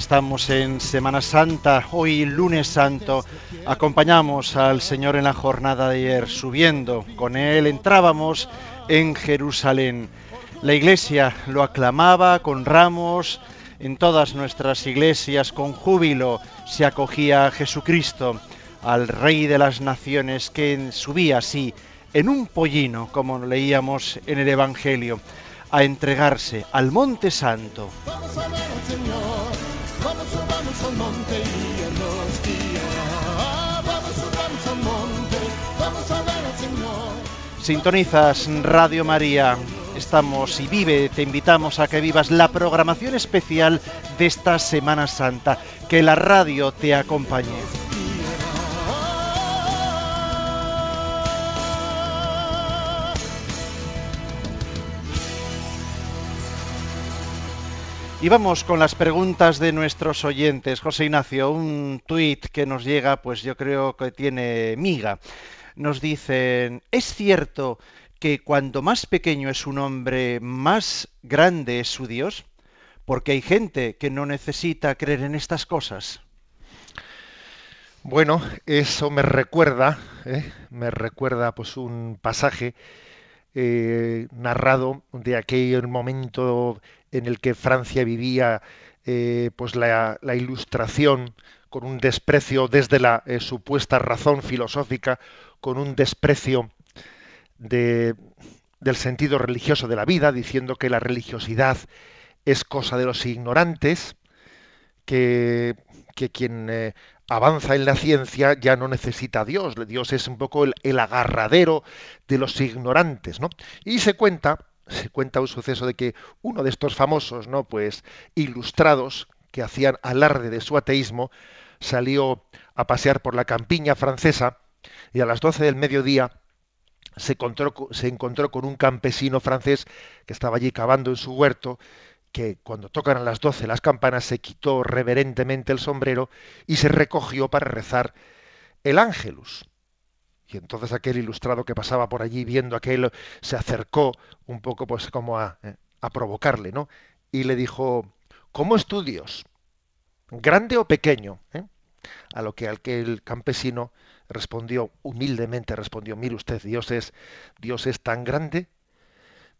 Estamos en Semana Santa, hoy lunes santo. Acompañamos al Señor en la jornada de ayer, subiendo. Con Él entrábamos en Jerusalén. La iglesia lo aclamaba con ramos. En todas nuestras iglesias, con júbilo, se acogía a Jesucristo, al Rey de las Naciones, que subía así, en un pollino, como leíamos en el Evangelio, a entregarse al Monte Santo. Vamos al Señor, Sintonizas Radio María. Estamos y vive, te invitamos a que vivas la programación especial de esta Semana Santa. Que la radio te acompañe. Y vamos con las preguntas de nuestros oyentes. José Ignacio, un tuit que nos llega, pues yo creo que tiene miga. Nos dicen, ¿es cierto que cuando más pequeño es un hombre, más grande es su Dios? Porque hay gente que no necesita creer en estas cosas. Bueno, eso me recuerda, ¿eh? me recuerda pues un pasaje eh, narrado de aquel momento en el que Francia vivía eh, pues la, ilustración con un desprecio desde la eh, supuesta razón filosófica, con un desprecio de- del sentido religioso de la vida, diciendo que la religiosidad es cosa de los ignorantes, que, que quien eh, avanza en la ciencia ya no necesita a Dios, Dios es un poco el, el agarradero de los ignorantes, ¿no? Y se cuenta, se cuenta un suceso de que uno de estos famosos, ¿no? Pues ilustrados que hacían alarde de su ateísmo, salió a pasear por la campiña francesa y a las 12 del mediodía se encontró, co- se encontró con un campesino francés que estaba allí cavando en su huerto, que cuando tocan a las 12 las campanas se quitó reverentemente el sombrero y se recogió para rezar el ángelus. Y entonces aquel ilustrado que pasaba por allí viendo aquello se acercó un poco pues como a, eh, a provocarle, ¿no? Y le dijo, ¿cómo es tu Dios? ¿Grande o pequeño? ¿eh? A lo que aquel campesino respondió humildemente, respondió, mire usted, Dios es, Dios es tan grande,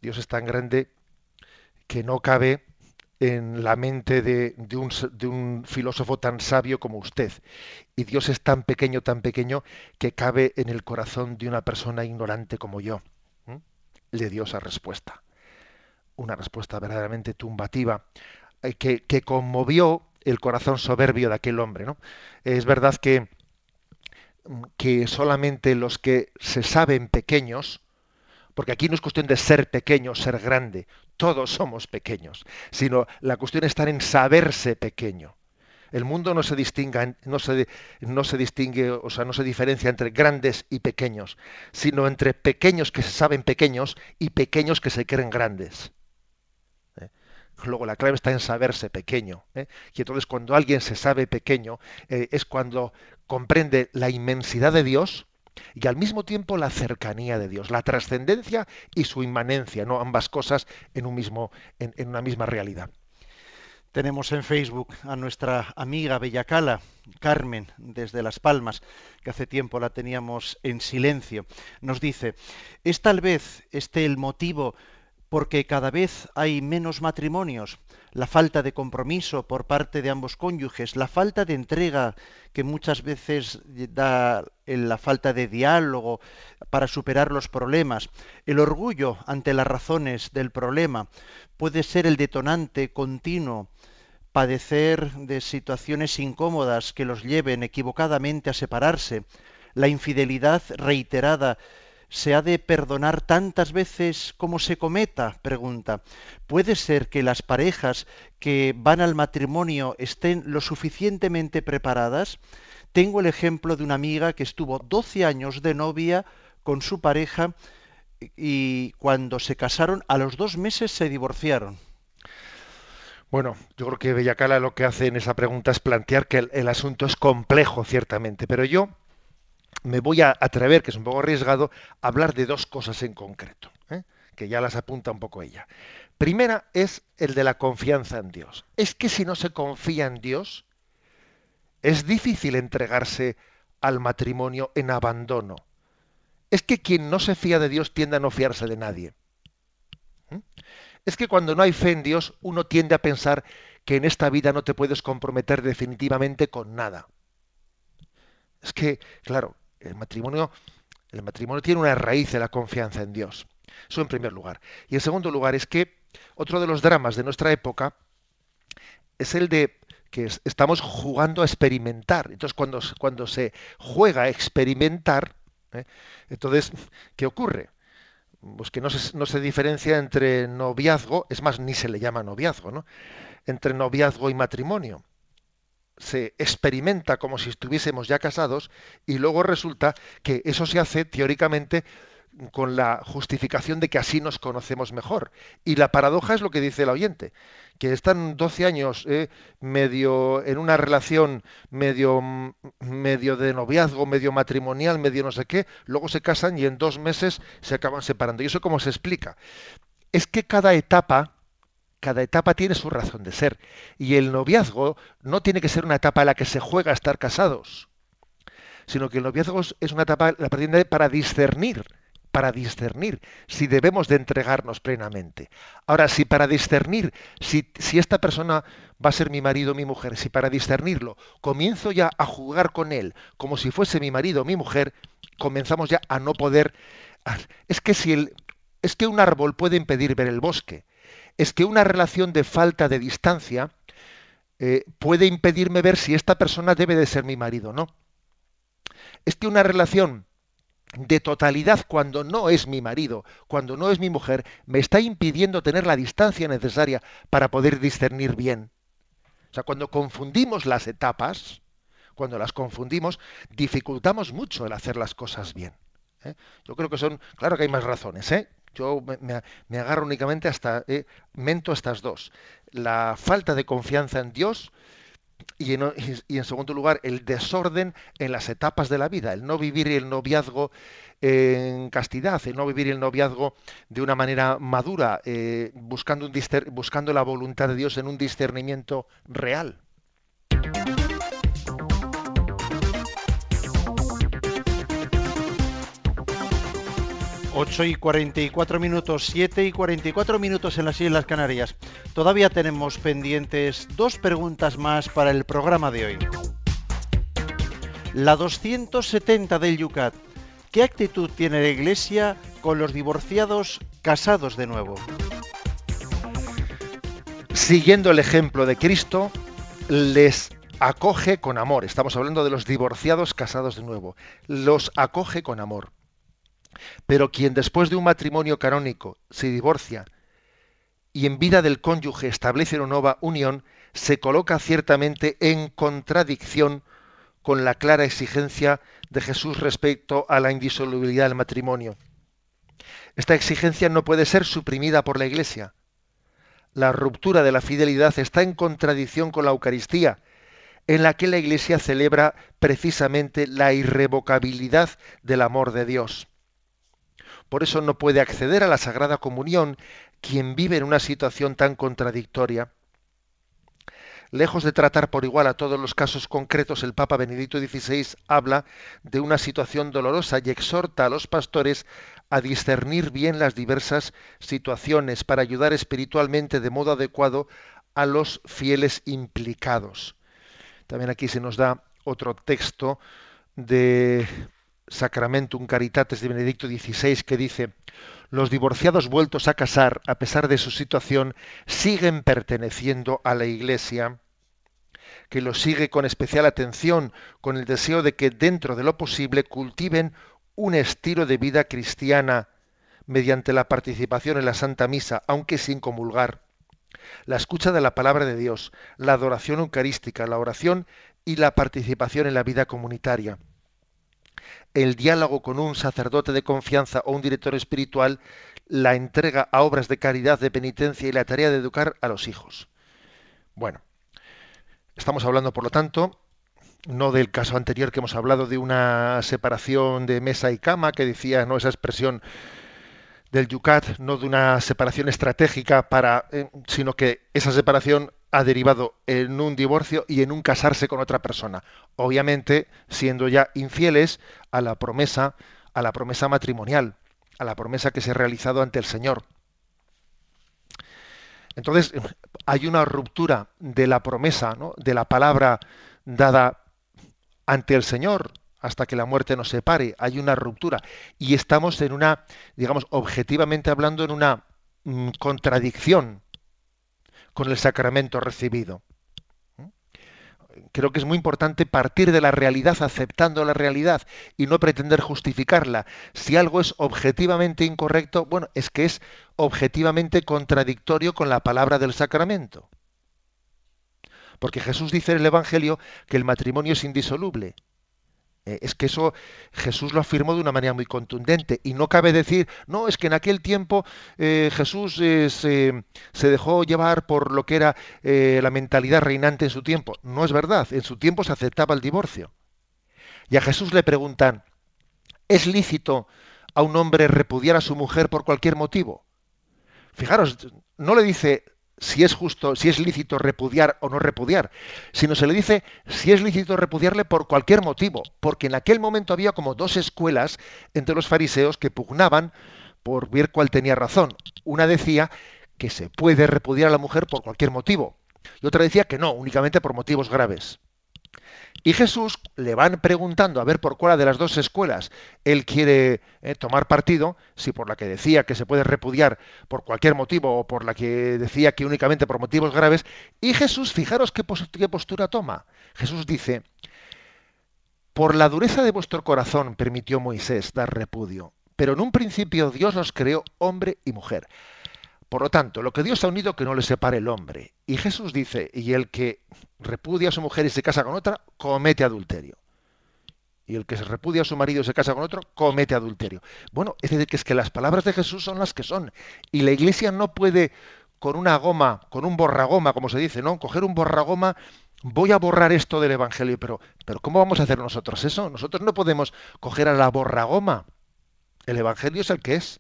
Dios es tan grande que no cabe en la mente de, un, filósofo tan sabio como usted. Y Dios es tan pequeño, tan pequeño, que cabe en el corazón de una persona ignorante como yo. Le dio esa respuesta. Una respuesta verdaderamente tumbativa, eh, que, que conmovió el corazón soberbio de aquel hombre. ¿no? Es verdad que, mm, que solamente los que se saben pequeños, porque aquí no es cuestión de ser pequeño, ser grande, todos somos pequeños, sino la cuestión está en saberse pequeño. El mundo no se distinga, no se, no se distingue, o sea, no se diferencia entre grandes y pequeños, sino entre pequeños que se saben pequeños y pequeños que se creen grandes. ¿Eh? Luego la clave está en saberse pequeño. ¿eh? Y entonces cuando alguien se sabe pequeño eh, es cuando comprende la inmensidad de Dios y al mismo tiempo la cercanía de Dios, la trascendencia y su inmanencia, no ambas cosas en un mismo, en, en una misma realidad. Tenemos en Facebook a nuestra amiga Bellacala, Carmen, desde Las Palmas, que hace tiempo la teníamos en silencio. Nos dice, ¿es tal vez este el motivo porque cada vez hay menos matrimonios? La falta de compromiso por parte de ambos cónyuges, la falta de entrega que muchas veces da la falta de diálogo para superar los problemas, el orgullo ante las razones del problema, puede ser el detonante continuo. Padecer de situaciones incómodas que los lleven equivocadamente a separarse, la infidelidad reiterada se ha de perdonar tantas veces como se cometa? Pregunta. ¿Puede ser que las parejas que van al matrimonio estén lo suficientemente preparadas? Tengo el ejemplo de una amiga que estuvo 12 años de novia con su pareja y cuando se casaron a los dos meses se divorciaron. Bueno, yo creo que Bellacala lo que hace en esa pregunta es plantear que el, el asunto es complejo, ciertamente, pero yo me voy a atrever, que es un poco arriesgado, a hablar de dos cosas en concreto, ¿eh? que ya las apunta un poco ella. Primera es el de la confianza en Dios. Es que si no se confía en Dios, es difícil entregarse al matrimonio en abandono. Es que quien no se fía de Dios tiende a no fiarse de nadie. ¿Mm? Es que cuando no hay fe en Dios, uno tiende a pensar que en esta vida no te puedes comprometer definitivamente con nada. Es que, claro, el matrimonio, el matrimonio tiene una raíz de la confianza en Dios. Eso en primer lugar. Y en segundo lugar es que otro de los dramas de nuestra época es el de que estamos jugando a experimentar. Entonces, cuando, cuando se juega a experimentar, ¿eh? entonces, ¿qué ocurre? Pues que no se, no se diferencia entre noviazgo, es más, ni se le llama noviazgo, ¿no? Entre noviazgo y matrimonio se experimenta como si estuviésemos ya casados y luego resulta que eso se hace teóricamente con la justificación de que así nos conocemos mejor. Y la paradoja es lo que dice el oyente, que están 12 años eh, medio en una relación medio, medio de noviazgo, medio matrimonial, medio no sé qué, luego se casan y en dos meses se acaban separando. ¿Y eso cómo se explica? Es que cada etapa cada etapa tiene su razón de ser. Y el noviazgo no tiene que ser una etapa en la que se juega a estar casados, sino que el noviazgo es una etapa para discernir, para discernir si debemos de entregarnos plenamente. Ahora, si para discernir si, si esta persona va a ser mi marido o mi mujer, si para discernirlo comienzo ya a jugar con él como si fuese mi marido o mi mujer, comenzamos ya a no poder... Es que si el, es que un árbol puede impedir ver el bosque, es que una relación de falta de distancia eh, puede impedirme ver si esta persona debe de ser mi marido o no. Es que una relación de totalidad cuando no es mi marido, cuando no es mi mujer, me está impidiendo tener la distancia necesaria para poder discernir bien. O sea, cuando confundimos las etapas, cuando las confundimos, dificultamos mucho el hacer las cosas bien. ¿eh? Yo creo que son, claro que hay más razones, ¿eh? Yo me, agarro únicamente hasta, eh, mento estas dos. La falta de confianza en Dios y en, segundo lugar el desorden en las etapas de la vida, el no vivir el noviazgo en castidad, el no vivir el noviazgo de una manera madura, eh, buscando, buscando la voluntad de Dios en un discernimiento real. 8 y 44 minutos, 7 y 44 minutos en las Islas Canarias. Todavía tenemos pendientes dos preguntas más para el programa de hoy. La 270 del Yucat. ¿Qué actitud tiene la Iglesia con los divorciados casados de nuevo? Siguiendo el ejemplo de Cristo, les acoge con amor. Estamos hablando de los divorciados casados de nuevo. Los acoge con amor. Pero quien después de un matrimonio canónico se divorcia y en vida del cónyuge establece una nueva unión, se coloca ciertamente en contradicción con la clara exigencia de Jesús respecto a la indisolubilidad del matrimonio. Esta exigencia no puede ser suprimida por la Iglesia. La ruptura de la fidelidad está en contradicción con la Eucaristía, en la que la Iglesia celebra precisamente la irrevocabilidad del amor de Dios. Por eso no puede acceder a la Sagrada Comunión quien vive en una situación tan contradictoria. Lejos de tratar por igual a todos los casos concretos, el Papa Benedicto XVI habla de una situación dolorosa y exhorta a los pastores a discernir bien las diversas situaciones para ayudar espiritualmente de modo adecuado a los fieles implicados. También aquí se nos da otro texto de Sacramentum Caritates de Benedicto XVI que dice, los divorciados vueltos a casar, a pesar de su situación, siguen perteneciendo a la Iglesia, que los sigue con especial atención, con el deseo de que dentro de lo posible cultiven un estilo de vida cristiana mediante la participación en la Santa Misa, aunque sin comulgar, la escucha de la palabra de Dios, la adoración eucarística, la oración y la participación en la vida comunitaria el diálogo con un sacerdote de confianza o un director espiritual, la entrega a obras de caridad, de penitencia y la tarea de educar a los hijos. Bueno, estamos hablando, por lo tanto, no del caso anterior que hemos hablado de una separación de mesa y cama, que decía no esa expresión del Yucat, no de una separación estratégica para, eh, sino que esa separación ha derivado en un divorcio y en un casarse con otra persona. Obviamente, siendo ya infieles a la promesa, a la promesa matrimonial, a la promesa que se ha realizado ante el Señor. Entonces, hay una ruptura de la promesa, ¿no? de la palabra dada ante el Señor hasta que la muerte nos separe. Hay una ruptura. Y estamos en una, digamos, objetivamente hablando, en una mm, contradicción con el sacramento recibido. Creo que es muy importante partir de la realidad aceptando la realidad y no pretender justificarla. Si algo es objetivamente incorrecto, bueno, es que es objetivamente contradictorio con la palabra del sacramento. Porque Jesús dice en el Evangelio que el matrimonio es indisoluble. Eh, es que eso Jesús lo afirmó de una manera muy contundente y no cabe decir, no, es que en aquel tiempo eh, Jesús eh, se, se, dejó llevar por lo que era la mentalidad reinante en su tiempo. No es verdad, en su tiempo se aceptaba el divorcio. Y a Jesús le preguntan, ¿es lícito a un hombre repudiar a su mujer por cualquier motivo? Fijaros, no le dice, si es justo, si es lícito repudiar o no repudiar, sino se le dice si es lícito repudiarle por cualquier motivo, porque en aquel momento había como dos escuelas entre los fariseos que pugnaban por ver cuál tenía razón. Una decía que se puede repudiar a la mujer por cualquier motivo, y otra decía que no, únicamente por motivos graves. Y Jesús le van preguntando a ver por cuál de las dos escuelas él quiere eh, tomar partido, si por la que decía que se puede repudiar por cualquier motivo o por la que decía que únicamente por motivos graves. Y Jesús, fijaros qué, qué postura toma. Jesús dice, por la dureza de vuestro corazón permitió Moisés dar repudio, pero en un principio Dios los creó hombre y mujer. Por lo tanto, lo que Dios ha unido que no le separe el hombre. Y Jesús dice, y el que repudia a su mujer y se casa con otra, comete adulterio. Y el que se repudia a su marido y se casa con otro, comete adulterio. Bueno, es decir, que es que las palabras de Jesús son las que son. Y la iglesia no puede con una goma, con un borragoma, como se dice, ¿no? Coger un borragoma, voy a borrar esto del Evangelio, pero, pero ¿cómo vamos a hacer nosotros eso? Nosotros no podemos coger a la borragoma. El Evangelio es el que es.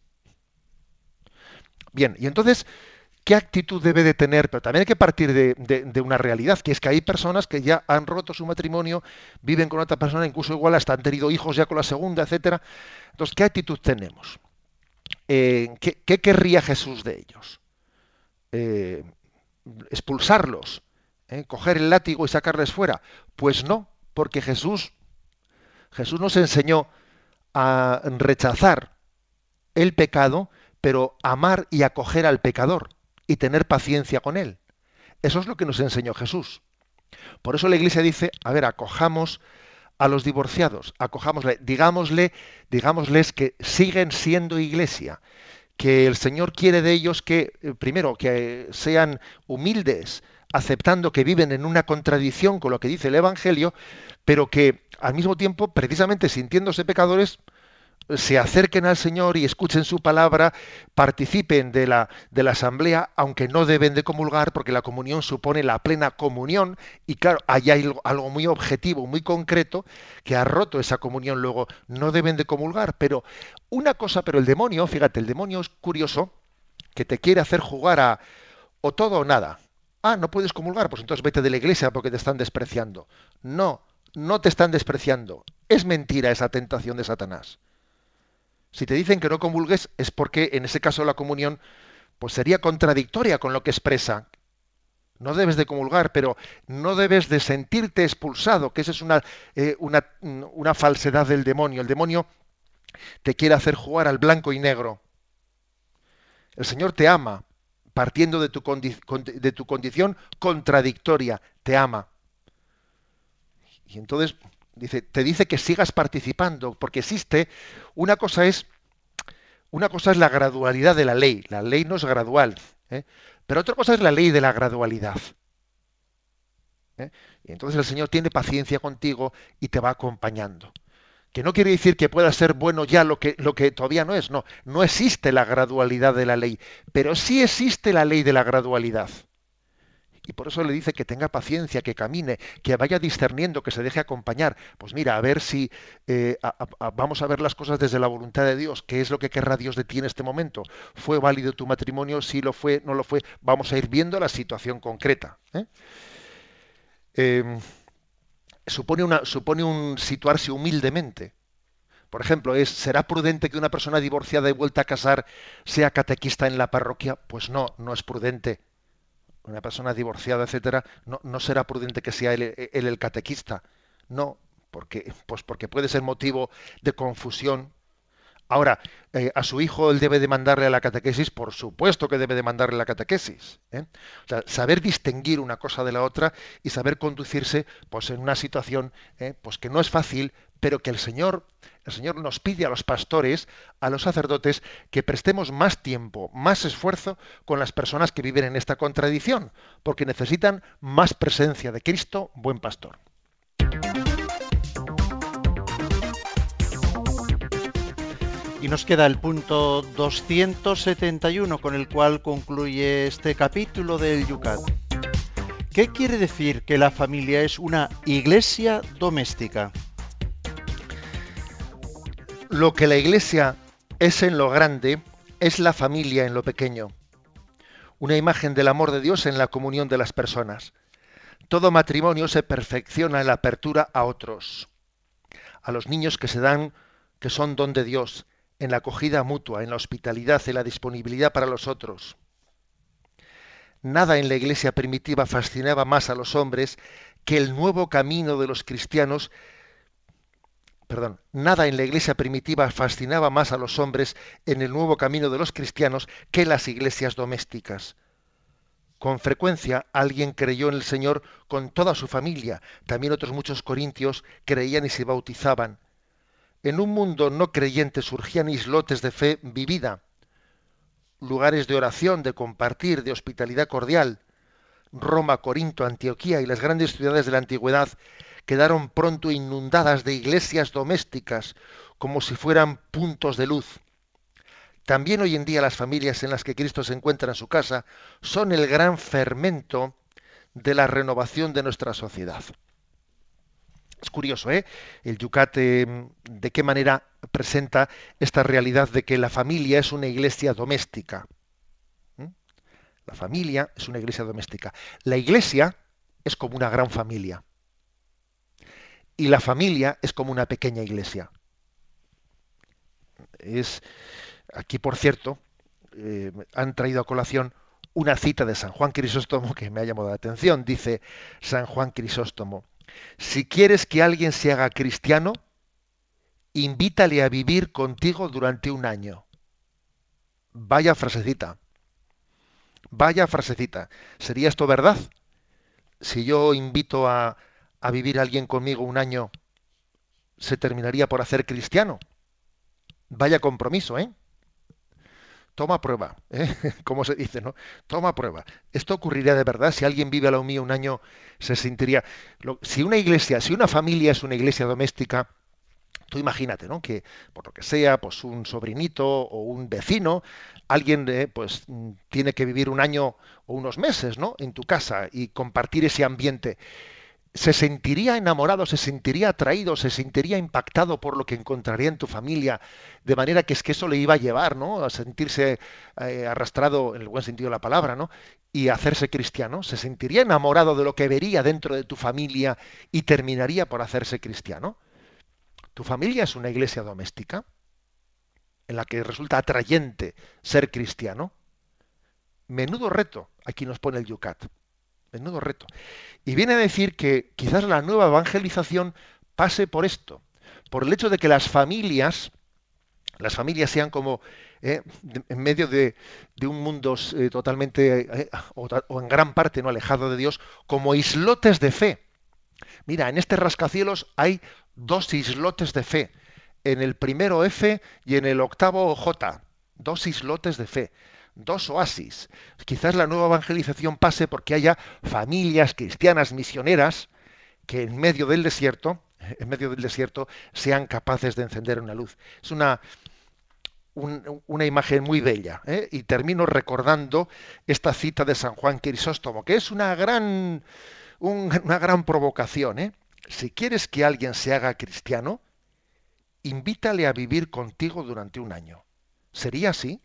Bien, y entonces, ¿qué actitud debe de tener? Pero también hay que partir de, una realidad, que es que hay personas que ya han roto su matrimonio, viven con otra persona, incluso igual hasta han tenido hijos ya con la segunda, etcétera. Entonces, ¿qué actitud tenemos? Eh, ¿qué, querría Jesús de ellos? Eh, expulsarlos, ¿eh? coger el látigo y sacarles fuera. Pues no, porque Jesús, Jesús nos enseñó a rechazar el pecado pero amar y acoger al pecador y tener paciencia con él. Eso es lo que nos enseñó Jesús. Por eso la Iglesia dice, a ver, acojamos a los divorciados, acojámosle, digámosle, digámosles que siguen siendo iglesia, que el Señor quiere de ellos que, eh, primero, que sean humildes aceptando que viven en una contradicción con lo que dice el Evangelio, pero que al mismo tiempo, precisamente sintiéndose pecadores, se acerquen al Señor y escuchen su palabra, participen de la, de la asamblea, aunque no deben de comulgar, porque la comunión supone la plena comunión, y claro, hay algo, algo muy objetivo, muy concreto, que ha roto esa comunión, luego no deben de comulgar, pero una cosa, pero el demonio, fíjate, el demonio es curioso, que te quiere hacer jugar a o todo o nada. Ah, no puedes comulgar, pues entonces vete de la iglesia porque te están despreciando. No, no te están despreciando. Es mentira esa tentación de Satanás. Si te dicen que no comulgues es porque en ese caso la comunión pues sería contradictoria con lo que expresa. No debes de comulgar, pero no debes de sentirte expulsado, que esa es una, eh, una, una falsedad del demonio. El demonio te quiere hacer jugar al blanco y negro. El Señor te ama, partiendo de tu condición contradictoria, te ama. Y entonces te dice que sigas participando, porque existe, una cosa es, una cosa es la gradualidad de la ley, la ley no es gradual, ¿eh? pero otra cosa es la ley de la gradualidad. ¿eh? Y entonces el Señor tiene paciencia contigo y te va acompañando. Que no quiere decir que pueda ser bueno ya lo que, lo que todavía no es, no, no existe la gradualidad de la ley, pero sí existe la ley de la gradualidad. Y por eso le dice que tenga paciencia, que camine, que vaya discerniendo, que se deje acompañar. Pues mira, a ver si eh, vamos a ver las cosas desde la voluntad de Dios. ¿Qué es lo que querrá Dios de ti en este momento? ¿Fue válido tu matrimonio? Si lo fue, no lo fue. Vamos a ir viendo la situación concreta. ¿eh? Em, supone, una, supone un situarse humildemente. Por ejemplo, es, ¿será prudente que una persona divorciada y vuelta a casar sea catequista en la parroquia? Pues no, no es prudente una persona divorciada, etcétera, no, no será prudente que sea él, él el catequista. No, porque, pues porque puede ser motivo de confusión. Ahora, eh, a su hijo él debe de mandarle a la catequesis, por supuesto que debe de mandarle a la catequesis. ¿eh? O sea, saber distinguir una cosa de la otra y saber conducirse pues, en una situación ¿eh? pues que no es fácil, pero que el Señor, el Señor nos pide a los pastores, a los sacerdotes, que prestemos más tiempo, más esfuerzo con las personas que viven en esta contradicción, porque necesitan más presencia de Cristo, buen pastor. Y nos queda el punto 271 con el cual concluye este capítulo del Yucat. ¿Qué quiere decir que la familia es una iglesia doméstica? Lo que la iglesia es en lo grande, es la familia en lo pequeño. Una imagen del amor de Dios en la comunión de las personas. Todo matrimonio se perfecciona en la apertura a otros, a los niños que se dan, que son don de Dios, en la acogida mutua, en la hospitalidad, en la disponibilidad para los otros. Nada en la iglesia primitiva fascinaba más a los hombres que el nuevo camino de los cristianos perdón, nada en la iglesia primitiva fascinaba más a los hombres en el nuevo camino de los cristianos que las iglesias domésticas. Con frecuencia alguien creyó en el Señor con toda su familia, también otros muchos corintios creían y se bautizaban. En un mundo no creyente surgían islotes de fe vivida, lugares de oración, de compartir, de hospitalidad cordial. Roma, Corinto, Antioquía y las grandes ciudades de la antigüedad quedaron pronto inundadas de iglesias domésticas, como si fueran puntos de luz. También hoy en día las familias en las que Cristo se encuentra en su casa son el gran fermento de la renovación de nuestra sociedad. Es curioso, ¿eh? El Yucat, eh, de qué manera presenta esta realidad de que la familia es una iglesia doméstica. ¿Mm? La familia es una iglesia doméstica. La iglesia es como una gran familia y la familia es como una pequeña iglesia. Es aquí, por cierto, eh, han traído a colación una cita de San Juan Crisóstomo que me ha llamado la atención. Dice San Juan Crisóstomo: si quieres que alguien se haga cristiano, invítale a vivir contigo durante un año. Vaya frasecita. Vaya frasecita. ¿Sería esto verdad? Si yo invito a, a vivir alguien conmigo un año, se terminaría por hacer cristiano. Vaya compromiso, ¿eh? toma prueba, ¿eh? como se dice, ¿no? Toma prueba. Esto ocurriría de verdad si alguien vive a lo mío un año, se sentiría. si una iglesia, si una familia es una iglesia doméstica, tú imagínate, ¿no? Que por lo que sea, pues un sobrinito o un vecino, alguien, pues tiene que vivir un año o unos meses, ¿no? En tu casa y compartir ese ambiente se sentiría enamorado, se sentiría atraído, se sentiría impactado por lo que encontraría en tu familia, de manera que es que eso le iba a llevar, ¿no? A sentirse eh, arrastrado en el buen sentido de la palabra, ¿no? Y hacerse cristiano, se sentiría enamorado de lo que vería dentro de tu familia y terminaría por hacerse cristiano. Tu familia es una iglesia doméstica en la que resulta atrayente ser cristiano. Menudo reto, aquí nos pone el Yucat. Menudo reto. Y viene a decir que quizás la nueva evangelización pase por esto, por el hecho de que las familias, las familias sean como eh, en medio de, de un mundo eh, totalmente eh, o, o en gran parte no alejado de Dios, como islotes de fe. Mira, en este rascacielos hay dos islotes de fe, en el primero F y en el octavo J, dos islotes de fe, dos oasis. Quizás la nueva evangelización pase porque haya familias cristianas misioneras que en medio del desierto, en medio del desierto, sean capaces de encender una luz. Es una, un- una imagen muy bella. ¿eh? Y termino recordando esta cita de San Juan Crisóstomo, que es una gran, un- una gran provocación. ¿eh? Si quieres que alguien se haga cristiano, invítale a vivir contigo durante un año. ¿Sería así?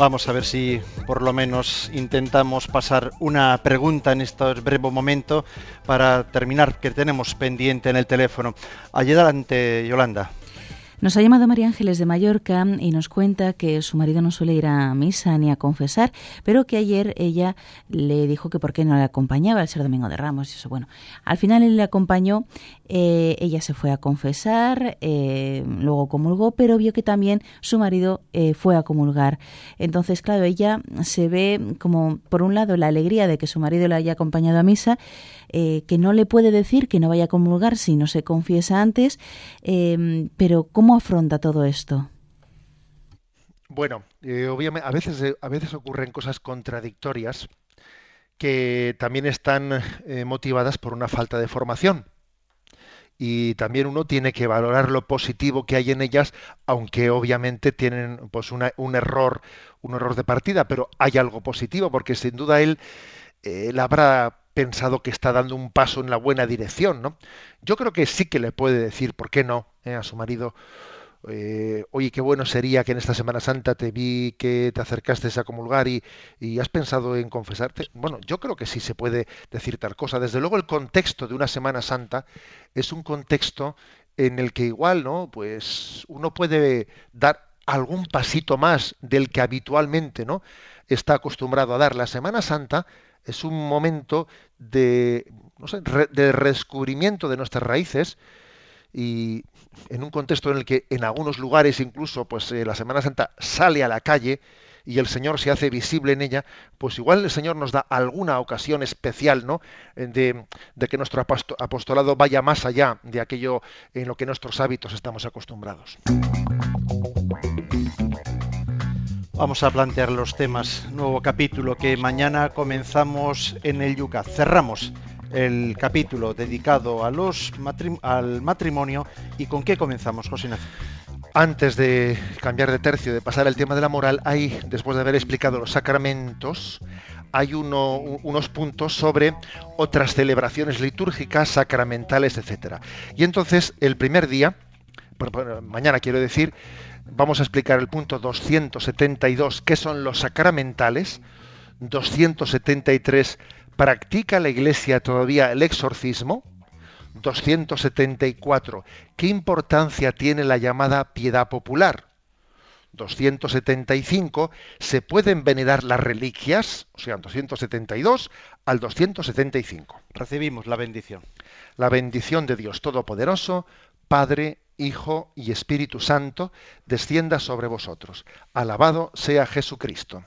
Vamos a ver si por lo menos intentamos pasar una pregunta en este breve momento para terminar, que tenemos pendiente en el teléfono. Allí adelante, Yolanda. Nos ha llamado María Ángeles de Mallorca y nos cuenta que su marido no suele ir a misa ni a confesar, pero que ayer ella le dijo que por qué no le acompañaba al ser Domingo de Ramos y eso. Bueno, al final él le acompañó, eh, ella se fue a confesar, eh, luego comulgó, pero vio que también su marido eh, fue a comulgar. Entonces, claro, ella se ve como, por un lado, la alegría de que su marido la haya acompañado a misa, eh, que no le puede decir que no vaya a comulgar si no se confiesa antes, eh, pero ¿cómo afronta todo esto? Bueno, eh, obviamente a veces, a veces ocurren cosas contradictorias que también están motivadas por una falta de formación. Y también uno tiene que valorar lo positivo que hay en ellas, aunque obviamente tienen pues una- un error, un error de partida, pero hay algo positivo, porque sin duda él, él habrá pensado que está dando un paso en la buena dirección, ¿no? Yo creo que sí que le puede decir, ¿por qué no? eh, a su marido, eh, oye, qué bueno sería que en esta Semana Santa te vi que te acercaste a comulgar y, y has pensado en confesarte. Bueno, yo creo que sí se puede decir tal cosa. Desde luego el contexto de una Semana Santa es un contexto en el que igual, ¿no? Pues uno puede dar algún pasito más del que habitualmente, ¿no? Está acostumbrado a dar. La Semana Santa es un momento de, no sé, de redescubrimiento de nuestras raíces y en un contexto en el que en algunos lugares incluso pues eh, la Semana Santa sale a la calle y el Señor se hace visible en ella, pues igual el Señor nos da alguna ocasión especial, ¿no? Eh, De, que nuestro aposto- apostolado vaya más allá de aquello en lo que nuestros hábitos estamos acostumbrados. Vamos a plantear los temas. Nuevo capítulo que mañana comenzamos en el Yucat. Cerramos el capítulo dedicado a los al matrimonio. ¿Y con qué comenzamos, José? Antes de cambiar de tercio, de pasar al tema de la moral, hay, después de haber explicado los sacramentos, hay unos puntos sobre otras celebraciones litúrgicas, sacramentales, etcétera. Y entonces, el primer día, mañana quiero decir, vamos a explicar el punto 272, que son los sacramentales. 273, ¿practica la Iglesia todavía el exorcismo? 274. ¿Qué importancia tiene la llamada piedad popular? 275. ¿Se pueden venerar las reliquias? O sea, 272 al 275. Recibimos la bendición. La bendición de Dios Todopoderoso, Padre, Hijo y Espíritu Santo, descienda sobre vosotros. Alabado sea Jesucristo.